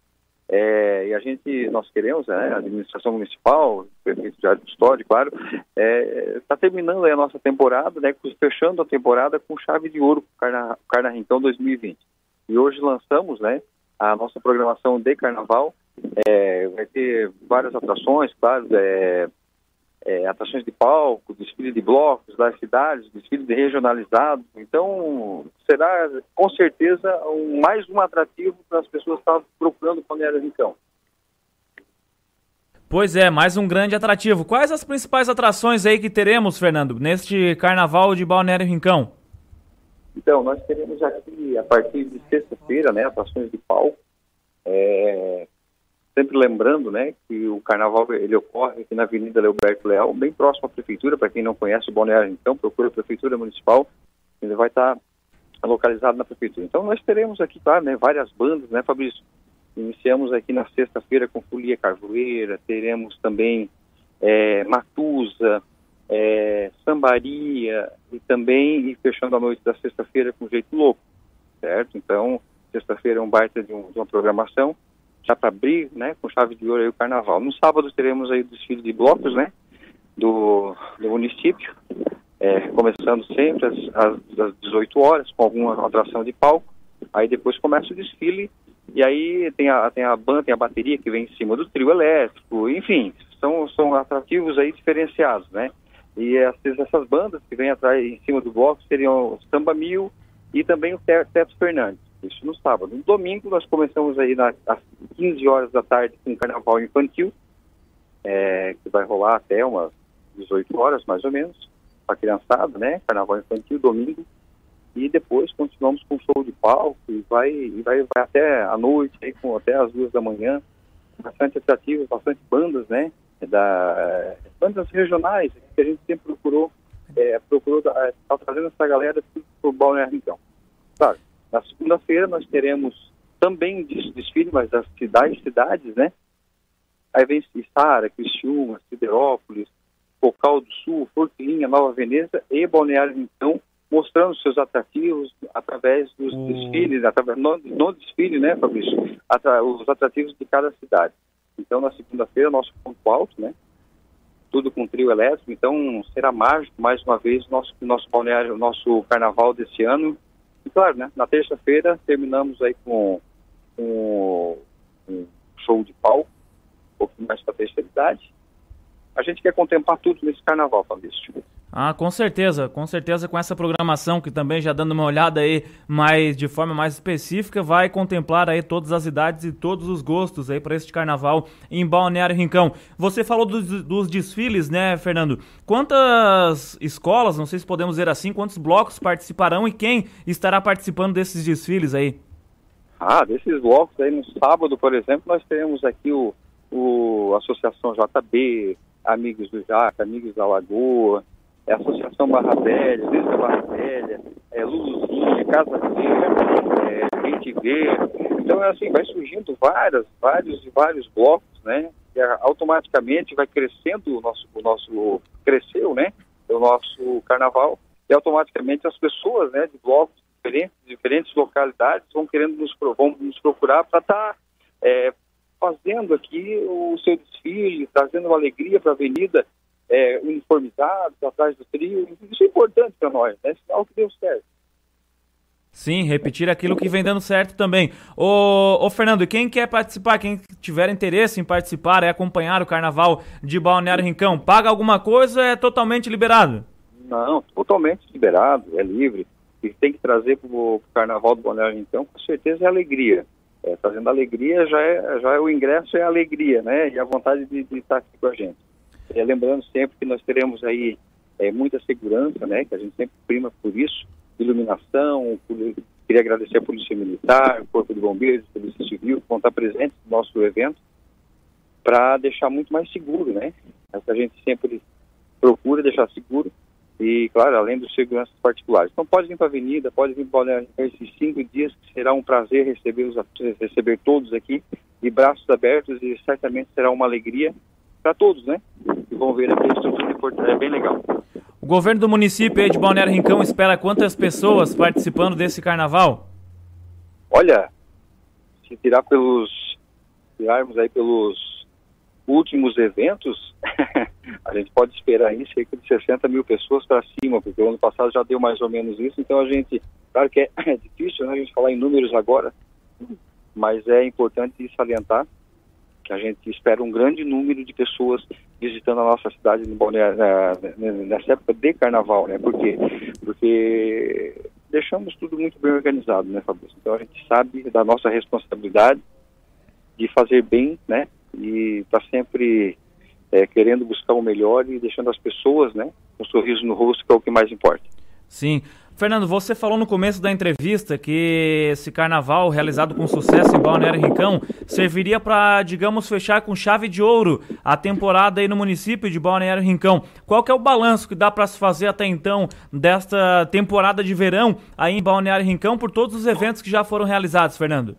É, e a gente, nós queremos, né, a administração municipal, o prefeito de Custódio, claro, está é, tá terminando a nossa temporada, né, fechando a temporada com chave de ouro Carna, Carna Rincão 2020. E hoje lançamos, né, a nossa programação de carnaval. É, vai ter várias atrações, claro, é, é, atrações de palco, desfile de blocos das cidades, desfile de regionalizado. Então, será com certeza um, mais um atrativo para as pessoas que estão procurando Balneário Rincão. Pois é, mais um grande atrativo. Quais as principais atrações aí que teremos, Fernando, neste carnaval de Balneário Rincão? Então, nós teremos aqui, a partir de sexta-feira, né, atrações de palco. É, sempre lembrando, né, que o carnaval ele ocorre aqui na Avenida Leoberto Leal, bem próximo à prefeitura, para quem não conhece o Balneário Rincão, procura a prefeitura municipal, ele vai estar localizado na prefeitura. Então, nós teremos aqui, claro, né, várias bandas, né, Fabrício? Iniciamos aqui na sexta-feira com Folia Carvoeira, teremos também é, Matusa, é, Sambaria e também e fechando a noite da sexta-feira com Jeito Louco, certo? Então, sexta-feira é um baita de, um, de uma programação, já para abrir, né, com chave de ouro aí o carnaval. No sábado teremos aí o desfile de blocos, né, do, do município, é, começando sempre às, às, às 18 horas, com alguma atração de palco, aí depois começa o desfile e aí tem a, tem a banda, tem a bateria que vem em cima do trio elétrico, enfim, são, são atrativos aí diferenciados, né? E essas, essas bandas que vêm atrás em cima do bloco seriam o Samba Mil e também o Teto Fernandes, isso no sábado. No domingo nós começamos aí na, às 15 horas da tarde com o carnaval infantil, é, que vai rolar até umas 18 horas mais ou menos, para criançada, né? Carnaval infantil, domingo e depois continuamos com show de palco e vai, e vai, vai até a noite, aí, com, até as duas da manhã, bastante atrativos, bastante bandas, né, da, bandas regionais, que a gente sempre procurou, é, procurou estar tá trazendo essa galera para o Balneário então. Claro, na segunda-feira nós teremos também desfile, mas das cidades, cidades, né, aí vem Sara, Criciúma, Siderópolis, Focal do Sul, Forquilinha, Nova Veneza e Balneário então, mostrando seus atrativos através dos hum. desfiles, através, no, no desfile, né, Fabrício? Atra, os atrativos de cada cidade. Então, na segunda-feira, nosso ponto alto, né? Tudo com trio elétrico, então será mágico, mais uma vez, nosso, nosso balneário, nosso carnaval desse ano. E claro, né? Na terça-feira, terminamos aí com, com um show de palco, um pouquinho mais para a terceira idade. A gente quer contemplar tudo nesse carnaval, Fabrício. Ah, com certeza, com certeza com essa programação que também já dando uma olhada aí mais de forma mais específica vai contemplar aí todas as idades e todos os gostos aí para este carnaval em Balneário Rincão. Você falou dos, dos, desfiles, né, Fernando? Quantas escolas, não sei se podemos dizer assim, quantos blocos participarão e quem estará participando desses desfiles aí? Ah, desses blocos aí no sábado, por exemplo, nós teremos aqui o, o Associação JB, Amigos do Jaca, Amigos da Lagoa, é Associação Barra Velha, Visca Barra Velha, é Luluzinha, Casa Verde, é, Gente Verde. Então, é assim, vai surgindo várias, vários e vários blocos, né? E automaticamente vai crescendo o nosso, o nosso, cresceu, né? O nosso carnaval e automaticamente as pessoas, né, de blocos diferentes, diferentes localidades vão querendo nos, vão nos procurar para estar tá, é, fazendo aqui o seu desfile, trazendo alegria para a avenida é, uniformizados, atrás do trio. Isso é importante para nós, né? Sinal que deu certo. Sim, repetir aquilo que vem dando certo também. Ô, ô Fernando, e quem quer participar, quem tiver interesse em participar, é acompanhar o carnaval de Balneário Rincão, paga alguma coisa ou é totalmente liberado? Não, totalmente liberado, é livre. E tem que trazer para o carnaval do Balneário Rincão, com certeza é alegria. É, trazendo alegria já é, já é o ingresso, é alegria, né? E a vontade de, de estar aqui com a gente. É, lembrando sempre que nós teremos aí é, muita segurança, né, que a gente sempre prima por isso, iluminação, por, queria agradecer a Polícia Militar, Corpo de Bombeiros, Polícia Civil, que vão estar presentes no nosso evento, para deixar muito mais seguro, né, é a gente sempre procura deixar seguro, e, claro, além dos seguranças particulares. Então, pode vir para a Avenida, pode vir para esses cinco dias, que será um prazer receber, os, receber todos aqui, de braços abertos, e certamente será uma alegria para todos, né? Que vão ver aqui a estrutura importante, é bem legal. O governo do município de Balneário Rincão espera quantas pessoas participando desse carnaval? Olha, se tirar pelos tirarmos aí pelos últimos eventos, a gente pode esperar aí cerca de 60 mil pessoas para cima, porque o ano passado já deu mais ou menos isso, então a gente, claro que é, é difícil né, a gente falar em números agora, mas é importante salientar que a gente espera um grande número de pessoas visitando a nossa cidade nessa época de carnaval, né? Por quê? Porque deixamos tudo muito bem organizado, né, Fabrício? Então a gente sabe da nossa responsabilidade de fazer bem, né? E tá sempre é, querendo buscar o melhor e deixando as pessoas, né, com um sorriso no rosto, que é o que mais importa. Sim. Fernando, você falou no começo da entrevista que esse carnaval realizado com sucesso em Balneário Rincão serviria para, digamos, fechar com chave de ouro a temporada aí no município de Balneário Rincão. Qual que é o balanço que dá para se fazer até então desta temporada de verão aí em Balneário Rincão por todos os eventos que já foram realizados, Fernando?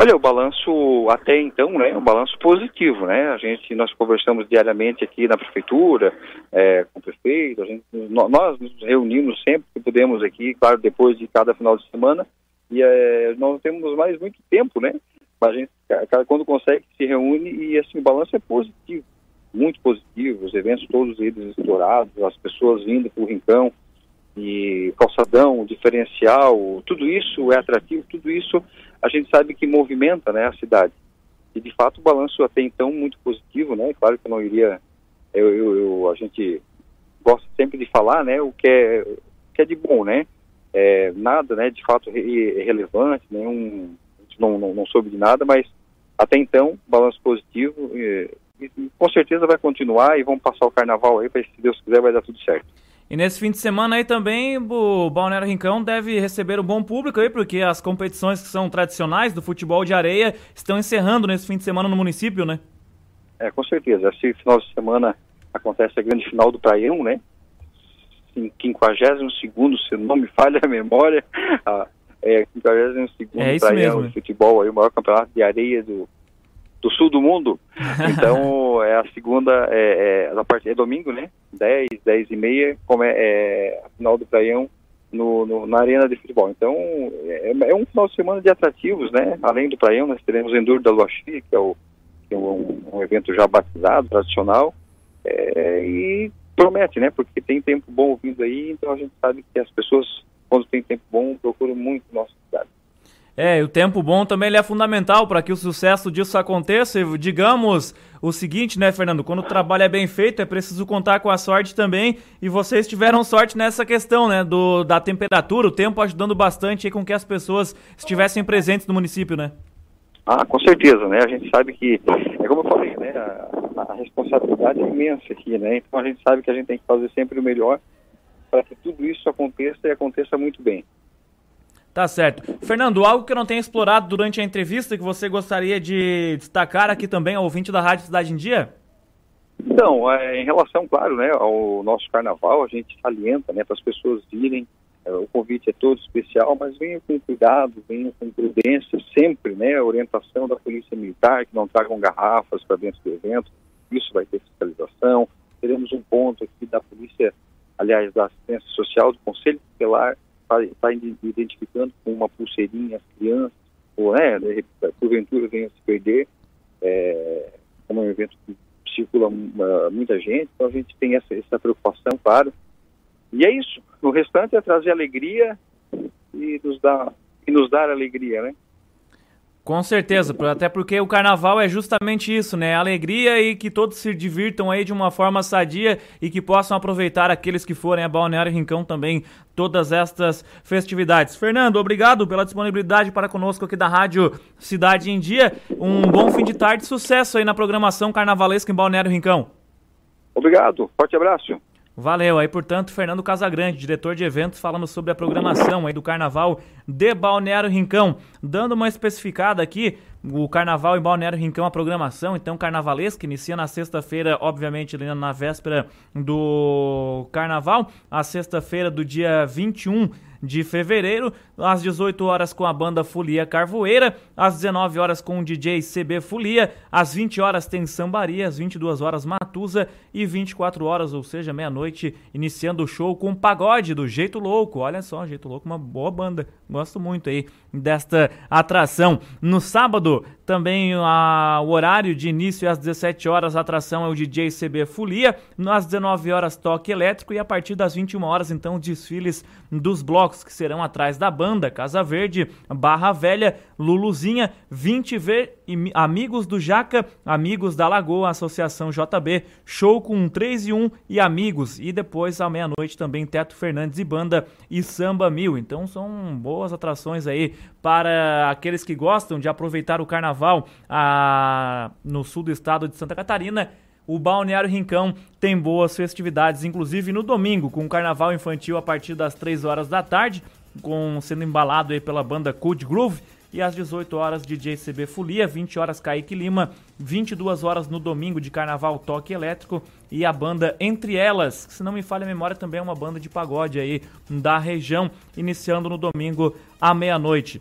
Olha, o balanço até então, né, um balanço positivo, né? A gente, nós conversamos diariamente aqui na prefeitura, é, com o prefeito, gente, nós nos reunimos sempre que podemos aqui, claro, depois de cada final de semana, e é, nós temos mais muito tempo, né? Mas a gente, quando consegue, se reúne e assim, o balanço é positivo, muito positivo, os eventos todos eles estourados, as pessoas vindo para o Rincão, e calçadão, diferencial, tudo isso é atrativo, tudo isso a gente sabe que movimenta né, a cidade. E de fato o balanço até então muito positivo, né? Claro que eu não iria, eu, eu, eu a gente gosta sempre de falar, né? O que é, o que é de bom, né? É, nada, né? De fato re, relevante, nenhum, não, não, não soube de nada, mas até então balanço positivo e, com certeza vai continuar e vamos passar o carnaval aí, se Deus quiser vai dar tudo certo. E nesse fim de semana aí também o Balneário Rincão deve receber um bom público aí, porque as competições que são tradicionais do futebol de areia estão encerrando nesse fim de semana no município, né? É, com certeza. Esse final de semana acontece a grande final do Praião, né? Em 52 se não me falha a memória, a, é 52 é Praião mesmo. de futebol, aí, o maior campeonato de areia do, do sul do mundo. Então, é a segunda, é, é, a parte, é domingo, né? 10, 10 e meia, como é, é a final do Praião no, no, na arena de futebol. Então, é, é, um final de semana de atrativos, né? Além do Praião, nós teremos o Enduro da Lua Cheia, que é, o, que é um, um, evento já batizado, tradicional, é, e promete, né? Porque tem tempo bom vindo aí, então a gente sabe que as pessoas, quando tem tempo bom, procuram muito nossa cidade. É, e o tempo bom também é fundamental para que o sucesso disso aconteça. E digamos o seguinte, né, Fernando? Quando o trabalho é bem feito, é preciso contar com a sorte também. E vocês tiveram sorte nessa questão, né? Do, da temperatura, o tempo ajudando bastante aí com que as pessoas estivessem presentes no município, né? Ah, com certeza, né? A gente sabe que, é como eu falei, né? A, a responsabilidade é imensa aqui, né? Então a gente sabe que a gente tem que fazer sempre o melhor para que tudo isso aconteça e aconteça muito bem. Tá certo. Fernando, algo que eu não tenha explorado durante a entrevista que você gostaria de destacar aqui também ao ouvinte da Rádio Cidade em Dia? Então, é, em relação, claro, né, ao nosso carnaval, a gente salienta, né, para as pessoas virem, é, o convite é todo especial, mas venham com cuidado, venham com prudência, sempre, né, a orientação da Polícia Militar, que não tragam garrafas para dentro do evento, isso vai ter fiscalização, teremos um ponto aqui da Polícia, aliás, da Assistência Social, do Conselho Tutelar, está tá identificando com uma pulseirinha as crianças, ou né, porventura venham se perder, é, como é um evento que circula uh, muita gente, então a gente tem essa, essa preocupação, claro. E é isso. O restante é trazer alegria e nos dar, e nos dar alegria, né? Com certeza, até porque o carnaval é justamente isso, né? Alegria e que todos se divirtam aí de uma forma sadia e que possam aproveitar aqueles que forem a Balneário Rincão também todas estas festividades. Fernando, obrigado pela disponibilidade para conosco aqui da Rádio Cidade em Dia. Um bom fim de tarde, sucesso aí na programação carnavalesca em Balneário Rincão. Obrigado, forte abraço. Valeu. Aí, portanto, Fernando Casagrande, diretor de eventos, falando sobre a programação aí do Carnaval de Balneário Rincão. Dando uma especificada aqui, o Carnaval em Balneário Rincão, a programação, então, carnavalesca, inicia na sexta-feira, obviamente, na véspera do Carnaval, a sexta-feira do dia 21 de fevereiro, às 18 horas com a banda Folia Carvoeira, às 19 horas com o DJ CB Folia, às 20 horas tem Sambaria, às 22 horas Matusa e 24 horas, ou seja, meia-noite, iniciando o show com pagode do Jeito Louco. Olha só, Jeito Louco, uma boa banda. Gosto muito aí desta atração. No sábado do também a, o horário de início é às 17 horas, a atração é o DJ CB Folia. Às 19 horas, toque elétrico. E a partir das 21 horas, então, desfiles dos blocos que serão atrás da banda Casa Verde, Barra Velha, Luluzinha, 20 v Amigos do Jaca, Amigos da Lagoa, Associação JB, Show com 3 e 1 e Amigos. E depois, à meia-noite, também Teto Fernandes e Banda e Samba Mil. Então são boas atrações aí para aqueles que gostam de aproveitar o carnaval a, no sul do estado de Santa Catarina. O Balneário Rincão tem boas festividades, inclusive no domingo, com o carnaval infantil a partir das 3 horas da tarde, com sendo embalado aí pela banda Code Groove e às 18 horas DJ CB Folia, 20 horas Kaique Lima, 22 horas no domingo de Carnaval Toque Elétrico e a banda Entre Elas, que se não me falha a memória também é uma banda de pagode aí da região, iniciando no domingo à meia-noite.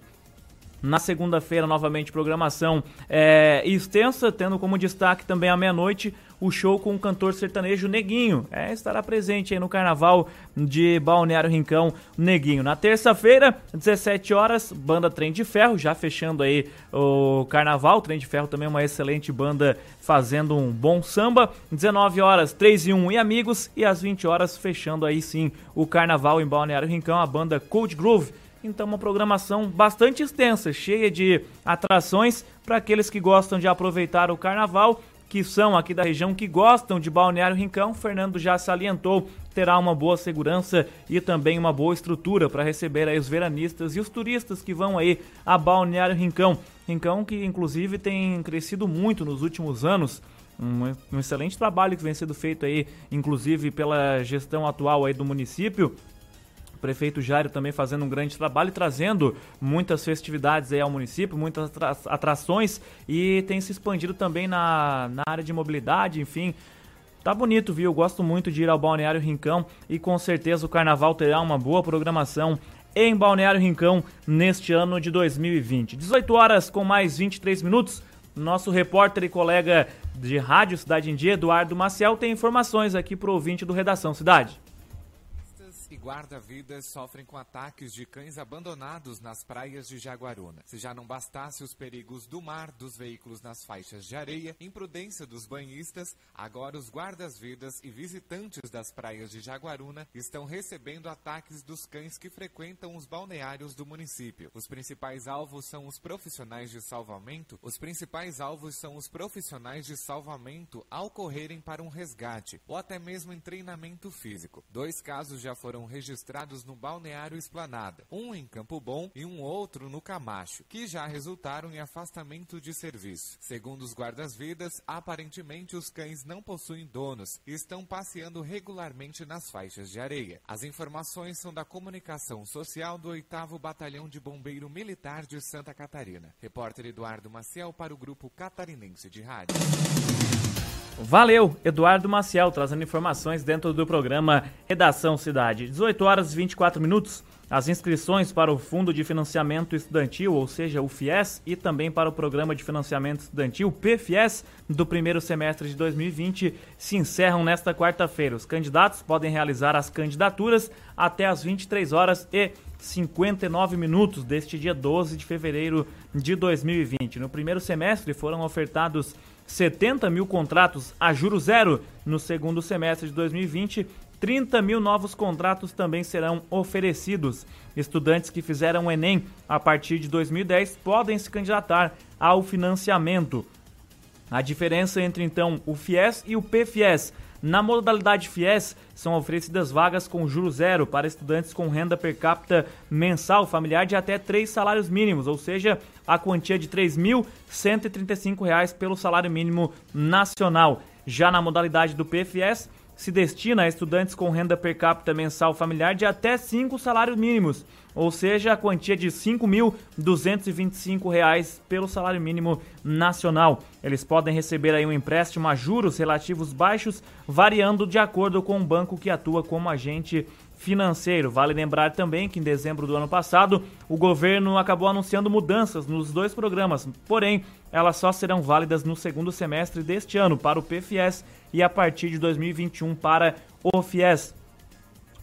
Na segunda-feira, novamente, programação é, extensa, tendo como destaque também à meia-noite o show com o cantor sertanejo Neguinho. É, estará presente aí no carnaval de Balneário Rincão, Neguinho. Na terça-feira, 17 horas, banda Trem de Ferro, já fechando aí o carnaval. Trem de Ferro também é uma excelente banda fazendo um bom samba. 19 horas, 3 e 1 e amigos. E às 20 horas, fechando aí sim o carnaval em Balneário Rincão, a banda Cold Groove então, uma programação bastante extensa, cheia de atrações para aqueles que gostam de aproveitar o carnaval, que são aqui da região, que gostam de Balneário Rincão. Fernando já salientou, terá uma boa segurança e também uma boa estrutura para receber aí os veranistas e os turistas que vão aí a Balneário Rincão. Rincão que, inclusive, tem crescido muito nos últimos anos. Um, um, excelente trabalho que vem sendo feito aí, inclusive pela gestão atual aí do município, prefeito Jairo também fazendo um grande trabalho e trazendo muitas festividades aí ao município, muitas atrações e tem se expandido também na, na área de mobilidade, enfim. Tá bonito, viu? Gosto muito de ir ao Balneário Rincão e com certeza o carnaval terá uma boa programação em Balneário Rincão neste ano de 2020. 18 horas com mais 23 minutos. Nosso repórter e colega de Rádio Cidade em Dia, Eduardo Maciel, tem informações aqui para o ouvinte do Redação Cidade guarda-vidas sofrem com ataques de cães abandonados nas praias de Jaguaruna. Se já não bastasse os perigos do mar, dos veículos nas faixas de areia, imprudência dos banhistas, agora os guardas-vidas e visitantes das praias de Jaguaruna estão recebendo ataques dos cães que frequentam os balneários do município. Os principais alvos são os profissionais de salvamento. Os principais alvos são os profissionais de salvamento ao correrem para um resgate ou até mesmo em treinamento físico. Dois casos já foram registrados no Balneário Esplanada, um em Campo Bom e um outro no Camacho, que já resultaram em afastamento de serviço. Segundo os guardas-vidas, aparentemente os cães não possuem donos e estão passeando regularmente nas faixas de areia. As informações são da comunicação social do 8 Batalhão de Bombeiro Militar de Santa Catarina. Repórter Eduardo Maciel para o Grupo Catarinense de Rádio. Valeu, Eduardo Maciel, trazendo informações dentro do programa Redação Cidade. 18 horas e 24 minutos. As inscrições para o Fundo de Financiamento Estudantil, ou seja, o FIES, e também para o Programa de Financiamento Estudantil, PFIES, do primeiro semestre de 2020, se encerram nesta quarta-feira. Os candidatos podem realizar as candidaturas até às 23 horas e 59 minutos deste dia 12 de fevereiro de 2020. No primeiro semestre foram ofertados 70 mil contratos a juro zero no segundo semestre de 2020. 30 mil novos contratos também serão oferecidos. Estudantes que fizeram o Enem a partir de 2010 podem se candidatar ao financiamento. A diferença entre então o FIES e o PFIES na modalidade FIES, são oferecidas vagas com juro zero para estudantes com renda per capita mensal familiar de até três salários mínimos, ou seja, a quantia de R$ 3.135 pelo salário mínimo nacional. Já na modalidade do PFS, se destina a estudantes com renda per capita mensal familiar de até cinco salários mínimos, ou seja, a quantia de R$ 5.225 pelo salário mínimo nacional. Eles podem receber aí um empréstimo a juros relativos baixos, variando de acordo com o banco que atua como agente financeiro. Vale lembrar também que em dezembro do ano passado, o governo acabou anunciando mudanças nos dois programas, porém, elas só serão válidas no segundo semestre deste ano para o PFS e a partir de 2021 para o FIES.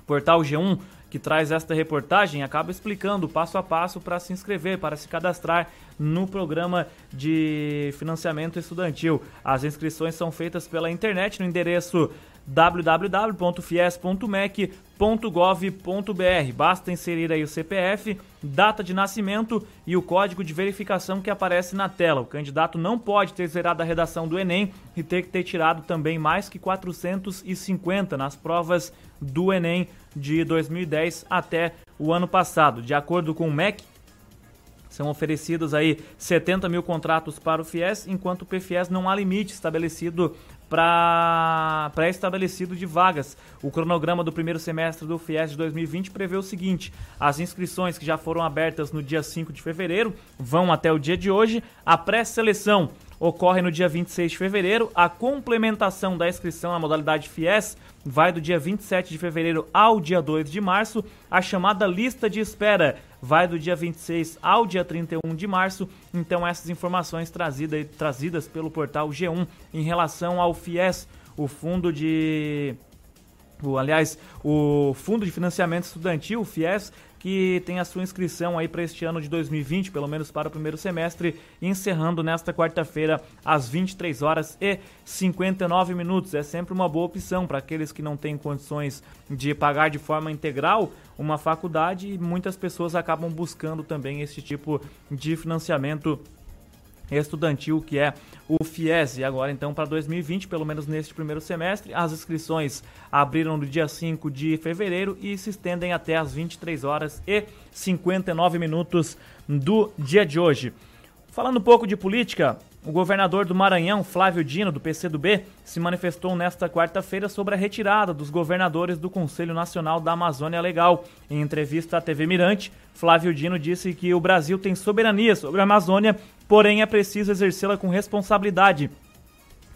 Portal G1 que traz esta reportagem, acaba explicando passo a passo para se inscrever, para se cadastrar no programa de financiamento estudantil. As inscrições são feitas pela internet no endereço www.fies.mec.gov.br. Basta inserir aí o CPF, data de nascimento e o código de verificação que aparece na tela. O candidato não pode ter zerado a redação do Enem e ter que ter tirado também mais que 450 nas provas do Enem de 2010 até o ano passado. De acordo com o MEC, são oferecidos aí 70 mil contratos para o FIES, enquanto o PFIES não há limite estabelecido para pré-estabelecido de vagas. O cronograma do primeiro semestre do FIES de 2020 prevê o seguinte: as inscrições que já foram abertas no dia 5 de fevereiro vão até o dia de hoje. A pré-seleção ocorre no dia 26 de fevereiro. A complementação da inscrição na modalidade FIES vai do dia 27 de fevereiro ao dia 2 de março. A chamada lista de espera vai do dia 26 ao dia 31 de março. Então, essas informações trazida, trazidas pelo portal G1 em relação ao FIES, o fundo de. O, aliás, o Fundo de Financiamento Estudantil, o FIES, que tem a sua inscrição aí para este ano de 2020, pelo menos para o primeiro semestre, encerrando nesta quarta-feira às 23 horas e 59 minutos. É sempre uma boa opção para aqueles que não têm condições de pagar de forma integral uma faculdade e muitas pessoas acabam buscando também esse tipo de financiamento estudantil que é o FIES. E agora então para 2020, pelo menos neste primeiro semestre, as inscrições abriram no dia 5 de fevereiro e se estendem até as 23 horas e 59 minutos do dia de hoje. Falando um pouco de política, o governador do Maranhão, Flávio Dino, do PCdoB, se manifestou nesta quarta-feira sobre a retirada dos governadores do Conselho Nacional da Amazônia Legal. Em entrevista à TV Mirante, Flávio Dino disse que o Brasil tem soberania sobre a Amazônia, porém é preciso exercê-la com responsabilidade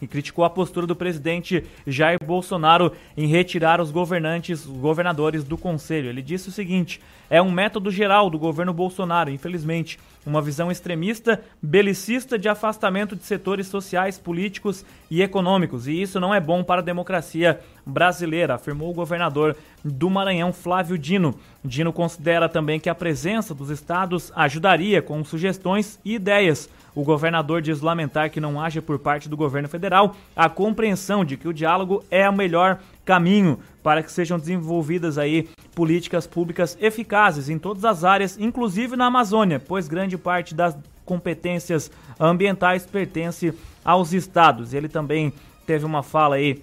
e criticou a postura do presidente Jair Bolsonaro em retirar os governantes, os governadores do conselho. Ele disse o seguinte: é um método geral do governo Bolsonaro, infelizmente, uma visão extremista, belicista de afastamento de setores sociais, políticos e econômicos, e isso não é bom para a democracia brasileira, afirmou o governador do Maranhão, Flávio Dino. Dino considera também que a presença dos estados ajudaria com sugestões e ideias o governador diz lamentar que não haja por parte do governo federal a compreensão de que o diálogo é o melhor caminho para que sejam desenvolvidas aí políticas públicas eficazes em todas as áreas, inclusive na Amazônia, pois grande parte das competências ambientais pertence aos estados. Ele também teve uma fala aí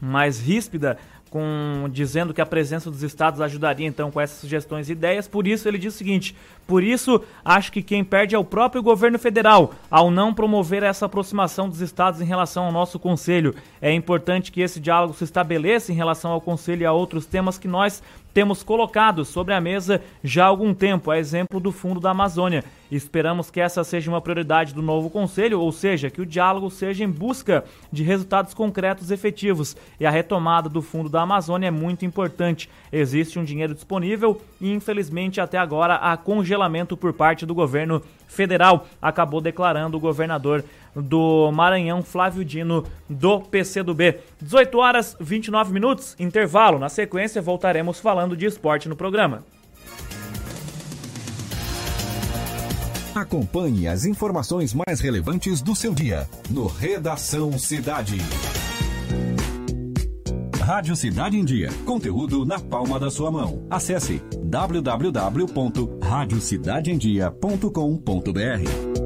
mais ríspida com dizendo que a presença dos estados ajudaria então com essas sugestões e ideias. Por isso ele diz o seguinte: por isso acho que quem perde é o próprio governo federal ao não promover essa aproximação dos estados em relação ao nosso conselho. É importante que esse diálogo se estabeleça em relação ao conselho e a outros temas que nós temos colocado sobre a mesa já há algum tempo, a exemplo do Fundo da Amazônia. Esperamos que essa seja uma prioridade do novo Conselho, ou seja, que o diálogo seja em busca de resultados concretos efetivos. E a retomada do Fundo da Amazônia é muito importante. Existe um dinheiro disponível e, infelizmente, até agora há congelamento por parte do governo federal, acabou declarando o governador do Maranhão, Flávio Dino, do PCdoB. 18 horas 29 minutos, intervalo. Na sequência, voltaremos falando de esporte no programa. Acompanhe as informações mais relevantes do seu dia no Redação Cidade. Rádio Cidade em Dia. Conteúdo na palma da sua mão. Acesse www.radiocidadeemdia.com.br.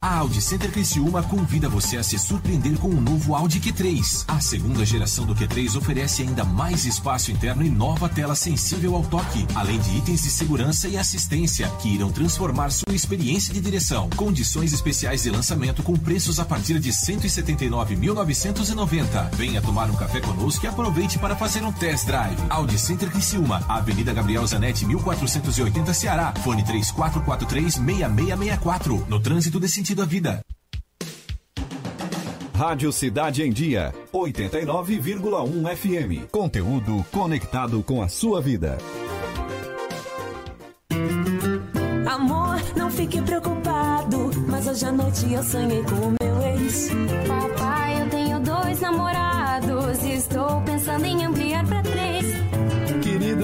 A Audi Center Criciúma convida você a se surpreender com o novo Audi Q3. A segunda geração do Q3 oferece ainda mais espaço interno e nova tela sensível ao toque, além de itens de segurança e assistência que irão transformar sua experiência de direção. Condições especiais de lançamento com preços a partir de R$ 179.990. Venha tomar um café conosco e aproveite para fazer um test drive. Audi Center Criciúma, Avenida Gabriel Zanetti, 1480 Ceará. Fone 3443 6664. No trânsito desse sentido à vida. Rádio Cidade em Dia, 89,1 FM. Conteúdo conectado com a sua vida. Amor, não fique preocupado, mas hoje à noite eu sonhei com o meu ex. Papai, eu tenho dois namorados e estou pensando em ampliar.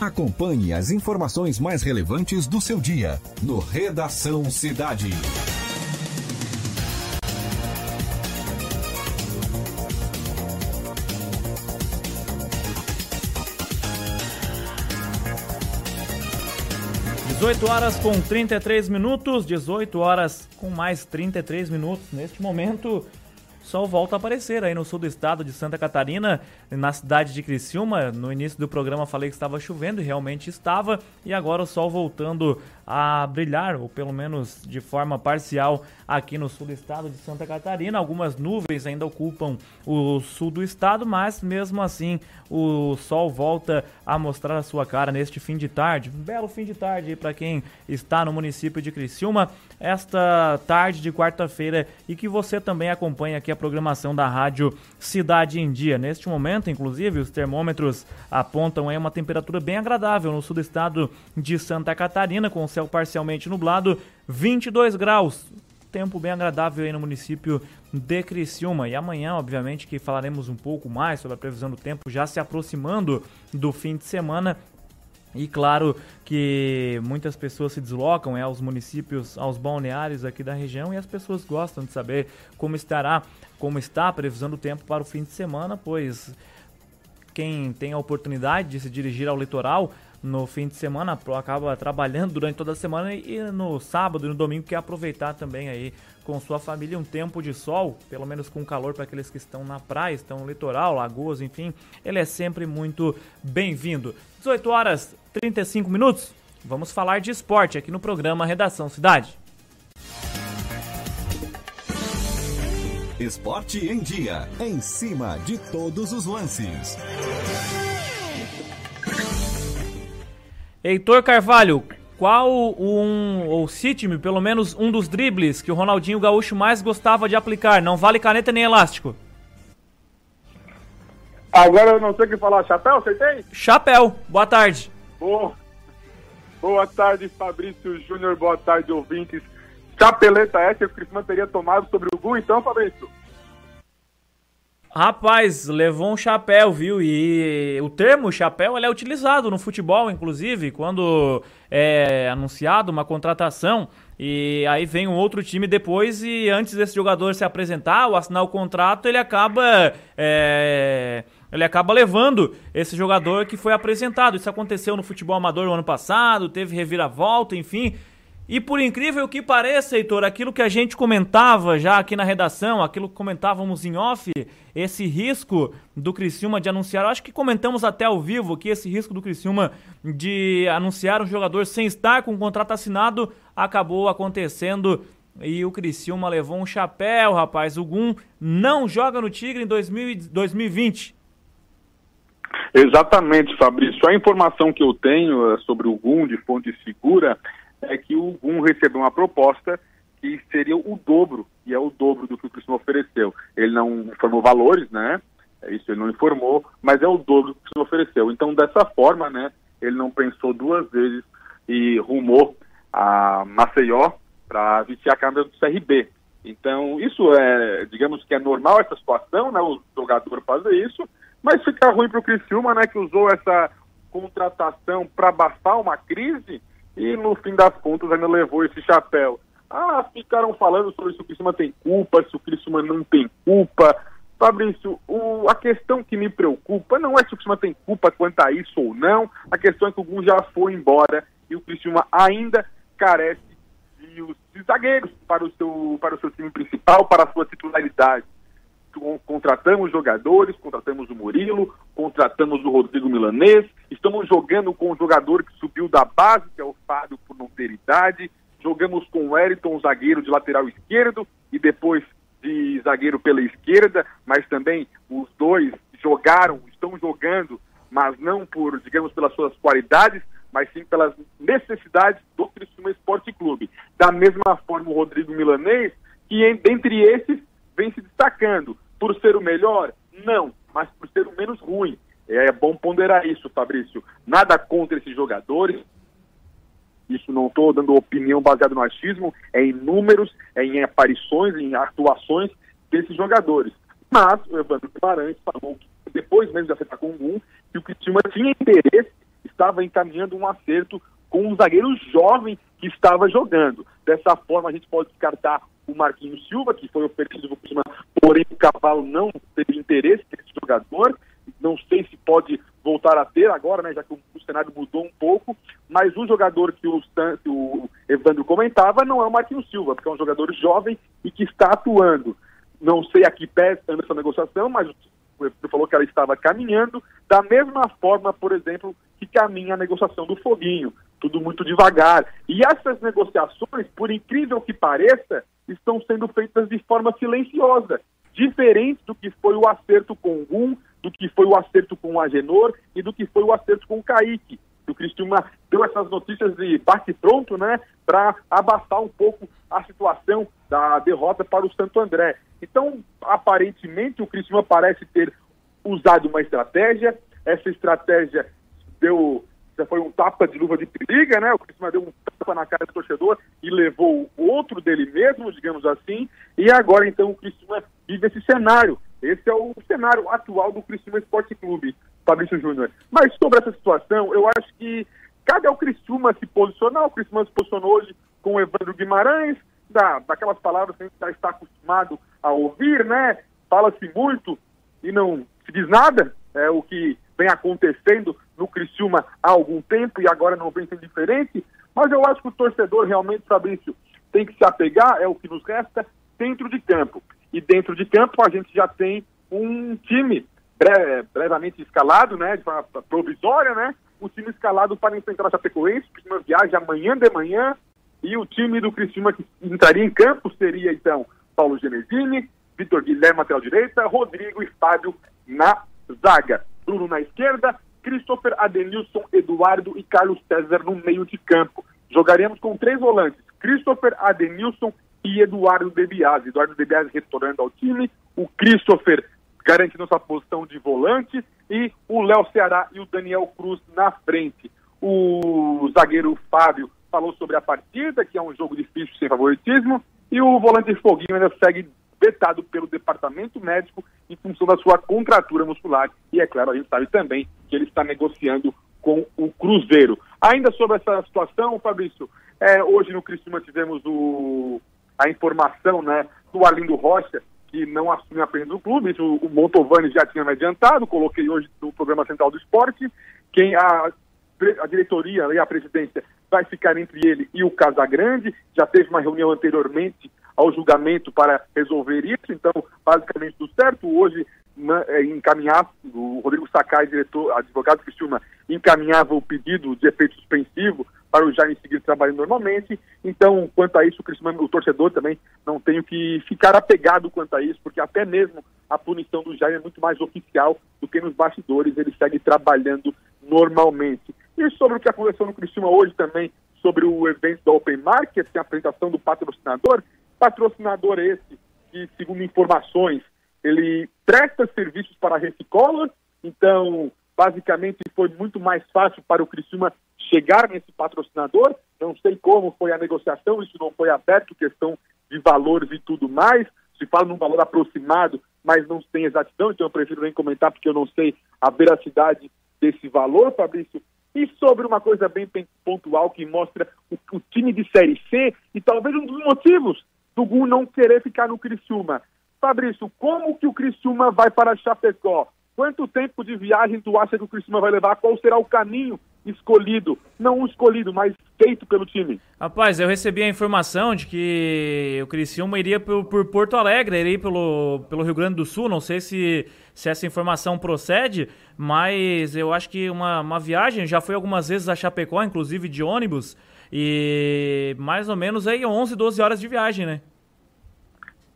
Acompanhe as informações mais relevantes do seu dia no Redação Cidade. Dezoito horas com 33 minutos, 18 horas com mais 33 minutos. Neste momento, sol volta a aparecer aí no sul do estado de Santa Catarina, na cidade de Criciúma. No início do programa falei que estava chovendo e realmente estava, e agora o sol voltando a brilhar, ou pelo menos de forma parcial, aqui no sul do estado de Santa Catarina. Algumas nuvens ainda ocupam o sul do estado, mas mesmo assim o sol volta a mostrar a sua cara neste fim de tarde. Um belo fim de tarde para quem está no município de Criciúma, esta tarde de quarta-feira e que você também acompanha aqui a programação da rádio Cidade em Dia. Neste momento, inclusive, os termômetros apontam aí uma temperatura bem agradável no sul do estado de Santa Catarina, com céu parcialmente nublado, 22 graus. Tempo bem agradável aí no município de Criciúma. E amanhã, obviamente, que falaremos um pouco mais sobre a previsão do tempo, já se aproximando do fim de semana. E claro que muitas pessoas se deslocam é, aos municípios, aos balneários aqui da região e as pessoas gostam de saber como estará, como está a previsão do tempo para o fim de semana, pois quem tem a oportunidade de se dirigir ao litoral no fim de semana, acaba trabalhando durante toda a semana e no sábado e no domingo quer aproveitar também aí com sua família um tempo de sol, pelo menos com calor para aqueles que estão na praia, estão no litoral, lagoas, enfim, ele é sempre muito bem-vindo. 18 horas 35 minutos, vamos falar de esporte aqui no programa Redação Cidade. Esporte em Dia, em cima de todos os lances. Heitor Carvalho, qual um, ou cite-me pelo menos um dos dribles que o Ronaldinho Gaúcho mais gostava de aplicar. Não vale caneta nem elástico. Agora eu não sei o que falar. Chapéu, acertei? Chapéu. Boa tarde. Boa. Boa tarde, Fabrício Júnior. Boa tarde, ouvintes. Chapeleta essa que o Cristiano teria tomado sobre o Gu, então, Fabrício? Rapaz, levou um chapéu, viu? E o termo chapéu é utilizado no futebol, inclusive, quando é anunciado uma contratação e aí vem um outro time depois e antes desse jogador se apresentar ou assinar o contrato, ele acaba é, ele acaba levando esse jogador que foi apresentado. Isso aconteceu no futebol amador no ano passado, teve reviravolta, enfim. E por incrível que pareça, Heitor, aquilo que a gente comentava já aqui na redação, aquilo que comentávamos em off, esse risco do Criciúma de anunciar, acho que comentamos até ao vivo que esse risco do Criciúma de anunciar um jogador sem estar com o contrato assinado acabou acontecendo e o Criciúma levou um chapéu, rapaz. O Gum não joga no Tigre em 2020. Exatamente, Fabrício. A informação que eu tenho eh, sobre o Gum de fonte segura é que o GUM recebeu uma proposta que seria o dobro, e é o dobro do que o Cristiano ofereceu. Ele não informou valores, né? É isso ele não informou, mas é o dobro do que o Cristiano ofereceu. Então, dessa forma, né, ele não pensou duas vezes e rumou a Maceió para vestir a câmera do CRB. Então, isso é, digamos que é normal essa situação, né, o jogador fazer isso, mas fica ruim para o Criciúma, né, que usou essa contratação para abafar uma crise e no fim das contas ainda levou esse chapéu. Ah, ficaram falando sobre se o Criciúma tem culpa, se o Criciúma não tem culpa. Fabrício, o, a questão que me preocupa não é se o Criciúma tem culpa quanto a isso ou não, a questão é que o Gun já foi embora e o Criciúma ainda carece de, de zagueiros para o, seu, para o seu time principal, para a sua titularidade contratamos jogadores, contratamos o Murilo, contratamos o Rodrigo Milanês, estamos jogando com um jogador que subiu da base, que é o Fábio, por não ter idade, jogamos com o Eriton, zagueiro de lateral esquerdo, e depois de zagueiro pela esquerda, mas também os dois jogaram, estão jogando, mas não por, digamos, pelas suas qualidades, mas sim pelas necessidades do Criciúma Esporte Clube. Da mesma forma, o Rodrigo Milanês, que dentre esses vem se destacando. Por ser o melhor? Não, mas por ser o menos ruim. É bom ponderar isso, Fabrício. Nada contra esses jogadores. Isso não estou dando opinião baseada no achismo, é em números, é em aparições, em atuações desses jogadores. Mas o Evandro Guimarães falou que depois mesmo de acertar com um, que o Cristiano tinha interesse, estava encaminhando um acerto com um zagueiro jovem que estava jogando. Dessa forma, a gente pode descartar o Marquinhos Silva, que foi oferecido por cima, porém o Cavalo não teve interesse nesse jogador. Não sei se pode voltar a ter agora, né, já que o, o cenário mudou um pouco, mas o jogador que o, que o Evandro comentava não é o Marquinhos Silva, porque é um jogador jovem e que está atuando. Não sei a que pé anda essa negociação, mas Evandro falou que ela estava caminhando, da mesma forma, por exemplo, que caminha a negociação do Foguinho, tudo muito devagar. E essas negociações, por incrível que pareça, estão sendo feitas de forma silenciosa, diferente do que foi o acerto com o Gum, do que foi o acerto com o Agenor e do que foi o acerto com o Kaique. O Cristiúma deu essas notícias de bate-pronto, né, para abafar um pouco a situação da derrota para o Santo André. Então, aparentemente, o Cristiúma parece ter usado uma estratégia, essa estratégia deu já foi um tapa de luva de periga, né? O Cristiano deu um tapa na cara do torcedor e levou outro dele mesmo, digamos assim. E agora, então, o Cristiano vive esse cenário. Esse é o cenário atual do Cristiano Esporte Clube, Fabrício Júnior. Mas sobre essa situação, eu acho que cabe ao Criciúma se posicionar. O Criciúma se posicionou hoje com o Evandro Guimarães, da, daquelas palavras que a gente já está acostumado a ouvir, né? Fala-se muito e não se diz nada, é o que vem acontecendo no Criciúma há algum tempo e agora não vem sendo diferente, mas eu acho que o torcedor realmente, Fabrício, tem que se apegar, é o que nos resta, dentro de campo. E dentro de campo a gente já tem um time bre brevemente escalado, né, de forma provisória, né, o time escalado para enfrentar a Chapecoense, o Criciúma viaja amanhã de manhã, e o time do Criciúma que entraria em campo seria, então, Paulo Genesini, Vitor Guilherme, lateral direita, Rodrigo e Fábio na zaga. Bruno na esquerda, Christopher, Adenilson, Eduardo e Carlos César no meio de campo. jogaríamos com três volantes, Christopher, Adenilson e Eduardo Debiase. Eduardo Debiase retornando ao time, o Christopher garantindo sua posição de volante e o Léo Ceará e o Daniel Cruz na frente. O zagueiro Fábio falou sobre a partida, que é um jogo difícil sem favoritismo, e o volante Foguinho ainda segue vetado pelo departamento médico em função da sua contratura muscular. E é claro, a gente sabe também que ele está negociando com o Cruzeiro. Ainda sobre essa situação, Fabrício, é, hoje no Criciúma tivemos o, a informação né, do Arlindo Rocha, que não assume a frente do clube, isso o Montovani já tinha me adiantado, coloquei hoje no programa central do esporte, quem a, a diretoria e a presidência vai ficar entre ele e o Casagrande, já teve uma reunião anteriormente ao julgamento para resolver isso, então basicamente tudo certo, hoje é, encaminhar, o Rodrigo Sakai, diretor, advogado Criciúma, encaminhava o pedido de efeito suspensivo para o Jaime seguir trabalhando normalmente. Então, quanto a isso, o, Criciúma, o torcedor também não tem que ficar apegado quanto a isso, porque até mesmo a punição do Jaime é muito mais oficial do que nos bastidores, ele segue trabalhando normalmente. E sobre o que aconteceu no Criciúma hoje também, sobre o evento da Open Market, a apresentação do patrocinador, patrocinador esse que, segundo informações, ele presta serviços para a Recicola, então basicamente foi muito mais fácil para o Criciúma chegar nesse patrocinador. Não sei como foi a negociação, isso não foi aberto, questão de valores e tudo mais. Se fala num valor aproximado, mas não tem exatidão, então eu prefiro nem comentar porque eu não sei a veracidade desse valor, Fabrício. E sobre uma coisa bem pontual que mostra o, o time de Série C e talvez um dos motivos do Gu não querer ficar no Criciúma. Fabrício, como que o Criciúma vai para Chapecó? Quanto tempo de viagem tu acha que o Criciúma vai levar? Qual será o caminho escolhido? Não escolhido, mas feito pelo time. Rapaz, eu recebi a informação de que o Criciúma iria por, por Porto Alegre, iria pelo, pelo Rio Grande do Sul. Não sei se, se essa informação procede, mas eu acho que uma, uma viagem, já foi algumas vezes a Chapecó, inclusive de ônibus, e mais ou menos aí 11, 12 horas de viagem, né?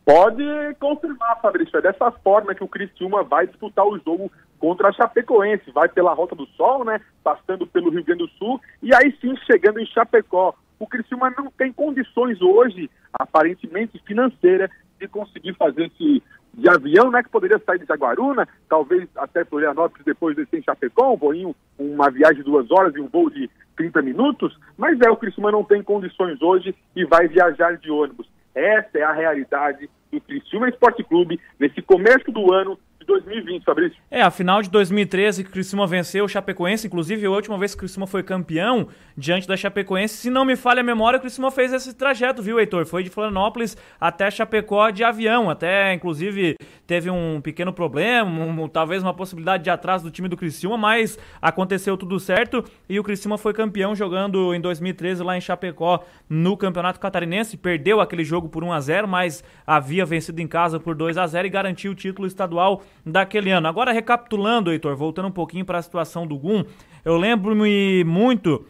Pode confirmar, Fabrício. É dessa forma que o Criciúma vai disputar o jogo contra a Chapecoense. Vai pela Rota do Sol, né? Passando pelo Rio Grande do Sul e aí sim chegando em Chapecó. O Criciúma não tem condições hoje, aparentemente financeira, de conseguir fazer esse de avião, né? Que poderia sair de Jaguaruna, talvez até Florianópolis depois descer em Chapecó, um voinho, uma viagem de duas horas e um voo de 30 minutos. Mas é, o Criciúma não tem condições hoje e vai viajar de ônibus. Essa é a realidade do Criciúma Esporte Clube nesse começo do ano de 2020, Fabrício. É, a final de 2013 que o Criciúma venceu o Chapecoense, inclusive a última vez que o Criciúma foi campeão diante da Chapecoense, se não me falha a memória, o Criciúma fez esse trajeto, viu, Heitor? Foi de Florianópolis até Chapecó de avião, até inclusive teve um pequeno problema, um, talvez uma possibilidade de atraso do time do Criciúma, mas aconteceu tudo certo e o Criciúma foi campeão jogando em 2013 lá em Chapecó no Campeonato Catarinense, perdeu aquele jogo por 1 a 0, mas havia vencido em casa por 2 a 0 e garantiu o título estadual daquele ano. Agora, recapitulando, Heitor, voltando um pouquinho para a situação do Gum, eu lembro-me muito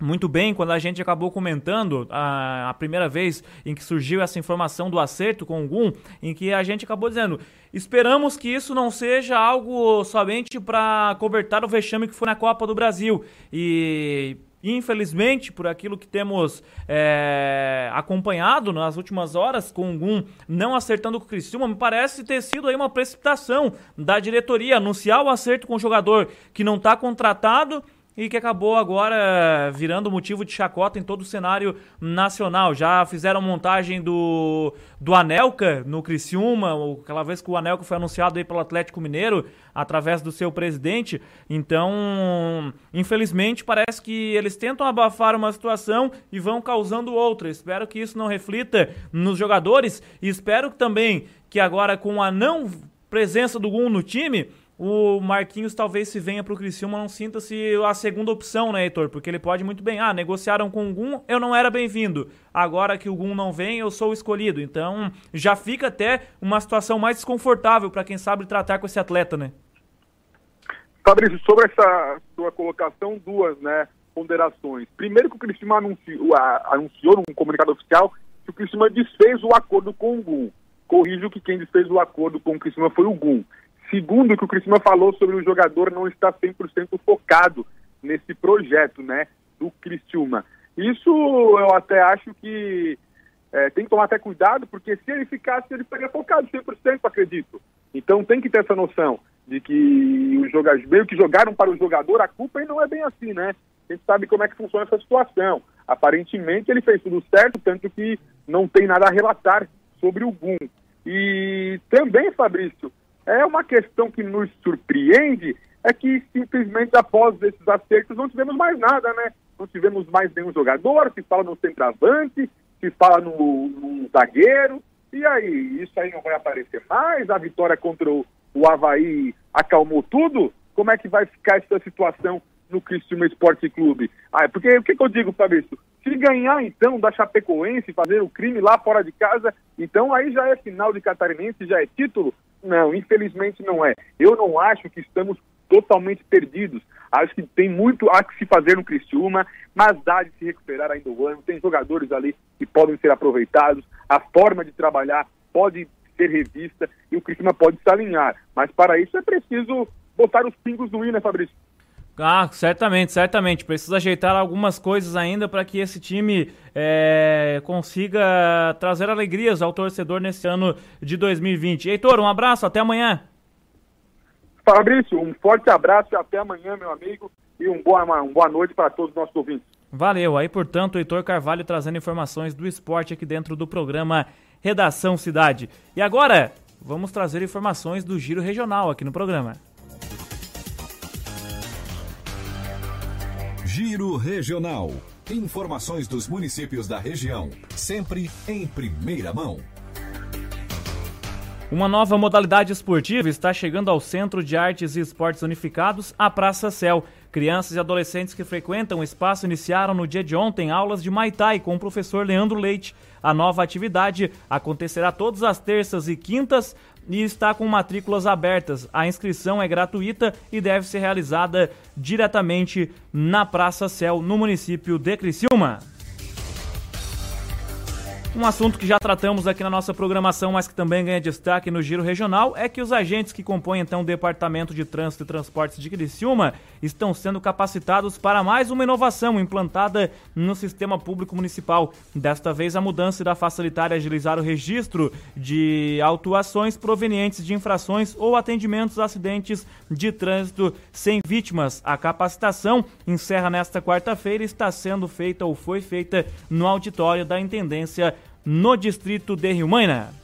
muito bem quando a gente acabou comentando a, a, primeira vez em que surgiu essa informação do acerto com o Gum, em que a gente acabou dizendo: esperamos que isso não seja algo somente para cobertar o vexame que foi na Copa do Brasil. E Infelizmente, por aquilo que temos é, acompanhado nas últimas horas, com o Gum não acertando com o Criciúma, me parece ter sido aí uma precipitação da diretoria anunciar o acerto com o jogador que não está contratado e que acabou agora virando motivo de chacota em todo o cenário nacional. Já fizeram montagem do, do Anelka no Criciúma, aquela vez que o Anelka foi anunciado aí pelo Atlético Mineiro através do seu presidente. Então, infelizmente, parece que eles tentam abafar uma situação e vão causando outra. Espero que isso não reflita nos jogadores e espero também que agora com a não presença do Gum no time, o Marquinhos talvez se venha para o Criciúma não sinta-se a segunda opção, né, Heitor? Porque ele pode muito bem, ah, negociaram com o Gum, eu não era bem-vindo. Agora que o Gum não vem, eu sou o escolhido. Então, já fica até uma situação mais desconfortável para quem sabe tratar com esse atleta, né? Fabrício, sobre essa sua colocação, duas, né, ponderações. Primeiro que o Criciúma anunciou, anunciou num comunicado oficial que o Criciúma desfez o acordo com o Gum. Corrijo que quem desfez o acordo com o Criciúma foi o Gum. Segundo, que o Cristina falou sobre o jogador não estar 100% focado nesse projeto, né, do Criciúma. Isso eu até acho que é, tem que tomar até cuidado, porque se ele ficasse, ele teria focado 100%, acredito. Então tem que ter essa noção de que os jogadores, meio que jogaram para o jogador, a culpa e não é bem assim, né? A gente sabe como é que funciona essa situação. Aparentemente ele fez tudo certo, tanto que não tem nada a relatar sobre o Gum. E também, Fabrício, é uma questão que nos surpreende, é que simplesmente após esses acertos não tivemos mais nada, né? Não tivemos mais nenhum jogador, se fala no centroavante, se fala no, no zagueiro, e aí, isso aí não vai aparecer mais? A vitória contra o, o Havaí acalmou tudo? Como é que vai ficar essa situação no Criciúma Esporte Clube? Ah, porque o que, que eu digo, Fabrício? Se ganhar então da Chapecoense, fazer o crime lá fora de casa, então aí já é final de catarinense, já é título? Não, infelizmente não é. Eu não acho que estamos totalmente perdidos. Acho que tem muito a que se fazer no Criciúma, mas dá de se recuperar ainda o ano. Tem jogadores ali que podem ser aproveitados, a forma de trabalhar pode ser revista e o Criciúma pode se alinhar. Mas para isso é preciso botar os pingos no i, né, Fabrício? Ah, certamente, certamente. Precisa ajeitar algumas coisas ainda para que esse time é, consiga trazer alegrias ao torcedor nesse ano de 2020. Heitor, um abraço, até amanhã. Fabrício, um forte abraço e até amanhã, meu amigo, e um boa, uma, boa noite para todos os nossos ouvintes. Valeu. Aí, portanto, Heitor Carvalho trazendo informações do esporte aqui dentro do programa Redação Cidade. E agora, vamos trazer informações do Giro Regional aqui no programa. Giro Regional. Informações dos municípios da região, sempre em primeira mão. Uma nova modalidade esportiva está chegando ao Centro de Artes e Esportes Unificados, a Praça Céu. Crianças e adolescentes que frequentam o espaço iniciaram no dia de ontem aulas de Muay Thai com o professor Leandro Leite. A nova atividade acontecerá todas as terças e quintas e está com matrículas abertas. A inscrição é gratuita e deve ser realizada diretamente na Praça Céu, no município de Criciúma. Um assunto que já tratamos aqui na nossa programação, mas que também ganha destaque no Giro Regional, é que os agentes que compõem então o Departamento de Trânsito e Transportes de Criciúma estão sendo capacitados para mais uma inovação implantada no sistema público municipal. Desta vez, a mudança irá facilitar e agilizar o registro de autuações provenientes de infrações ou atendimentos a acidentes de trânsito sem vítimas. A capacitação encerra nesta quarta-feira e está sendo feita ou foi feita no auditório da Intendência no distrito de Rio Maina.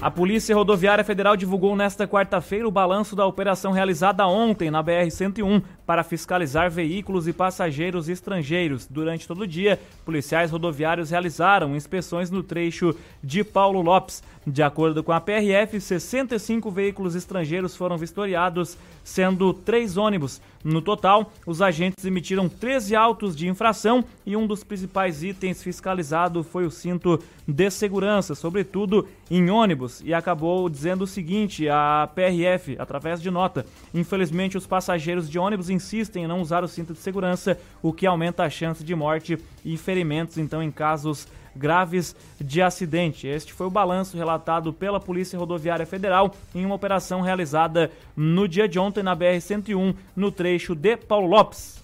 A Polícia Rodoviária Federal divulgou nesta quarta-feira o balanço da operação realizada ontem na BR-101 para fiscalizar veículos e passageiros estrangeiros. Durante todo o dia, policiais rodoviários realizaram inspeções no trecho de Paulo Lopes. De acordo com a PRF, 65 veículos estrangeiros foram vistoriados, sendo três ônibus. No total, os agentes emitiram 13 autos de infração e um dos principais itens fiscalizado foi o cinto de segurança, sobretudo em ônibus. E acabou dizendo o seguinte: a PRF, através de nota, infelizmente os passageiros de ônibus insistem em não usar o cinto de segurança, o que aumenta a chance de morte e ferimentos, então, em casos graves de acidente. Este foi o balanço relatado pela Polícia Rodoviária Federal em uma operação realizada no dia de ontem na BR-101, no trecho de Paulo Lopes.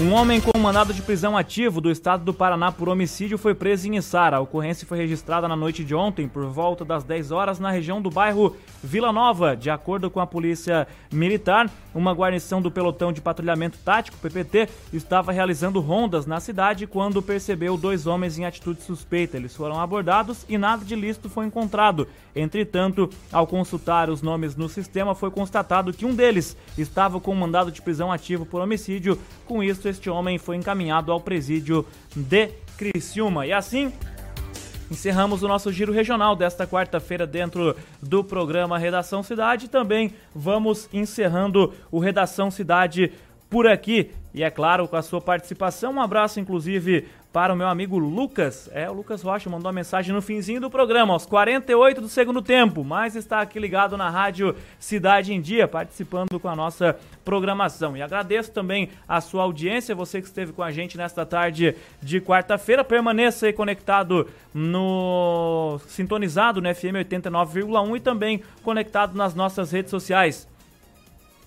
Um homem com mandado de prisão ativo do estado do Paraná por homicídio foi preso em Içara. A ocorrência foi registrada na noite de ontem, por volta das 10 horas, na região do bairro Vila Nova. De acordo com a polícia militar, uma guarnição do pelotão de patrulhamento tático, PPT, estava realizando rondas na cidade quando percebeu dois homens em atitude suspeita. Eles foram abordados e nada de lícito foi encontrado. Entretanto, ao consultar os nomes no sistema, foi constatado que um deles estava com mandado de prisão ativo por homicídio. Com isso, este homem foi encaminhado ao presídio de Criciúma. E assim, encerramos o nosso giro regional desta quarta-feira dentro do programa Redação Cidade. Também vamos encerrando o Redação Cidade por aqui. E é claro, com a sua participação, um abraço inclusive para o meu amigo Lucas. É, o Lucas Rocha mandou uma mensagem no finzinho do programa, aos 48 do segundo tempo, mas está aqui ligado na rádio Cidade em Dia, participando com a nossa programação. E agradeço também a sua audiência, você que esteve com a gente nesta tarde de quarta-feira. Permaneça aí conectado no sintonizado no FM 89,1 e também conectado nas nossas redes sociais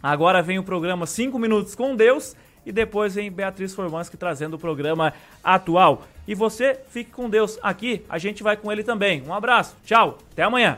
Agora vem o programa 5 Minutos com Deus e depois vem Beatriz Formansky trazendo o programa atual. E você fique com Deus aqui, a gente vai com ele também. Um abraço, tchau, até amanhã.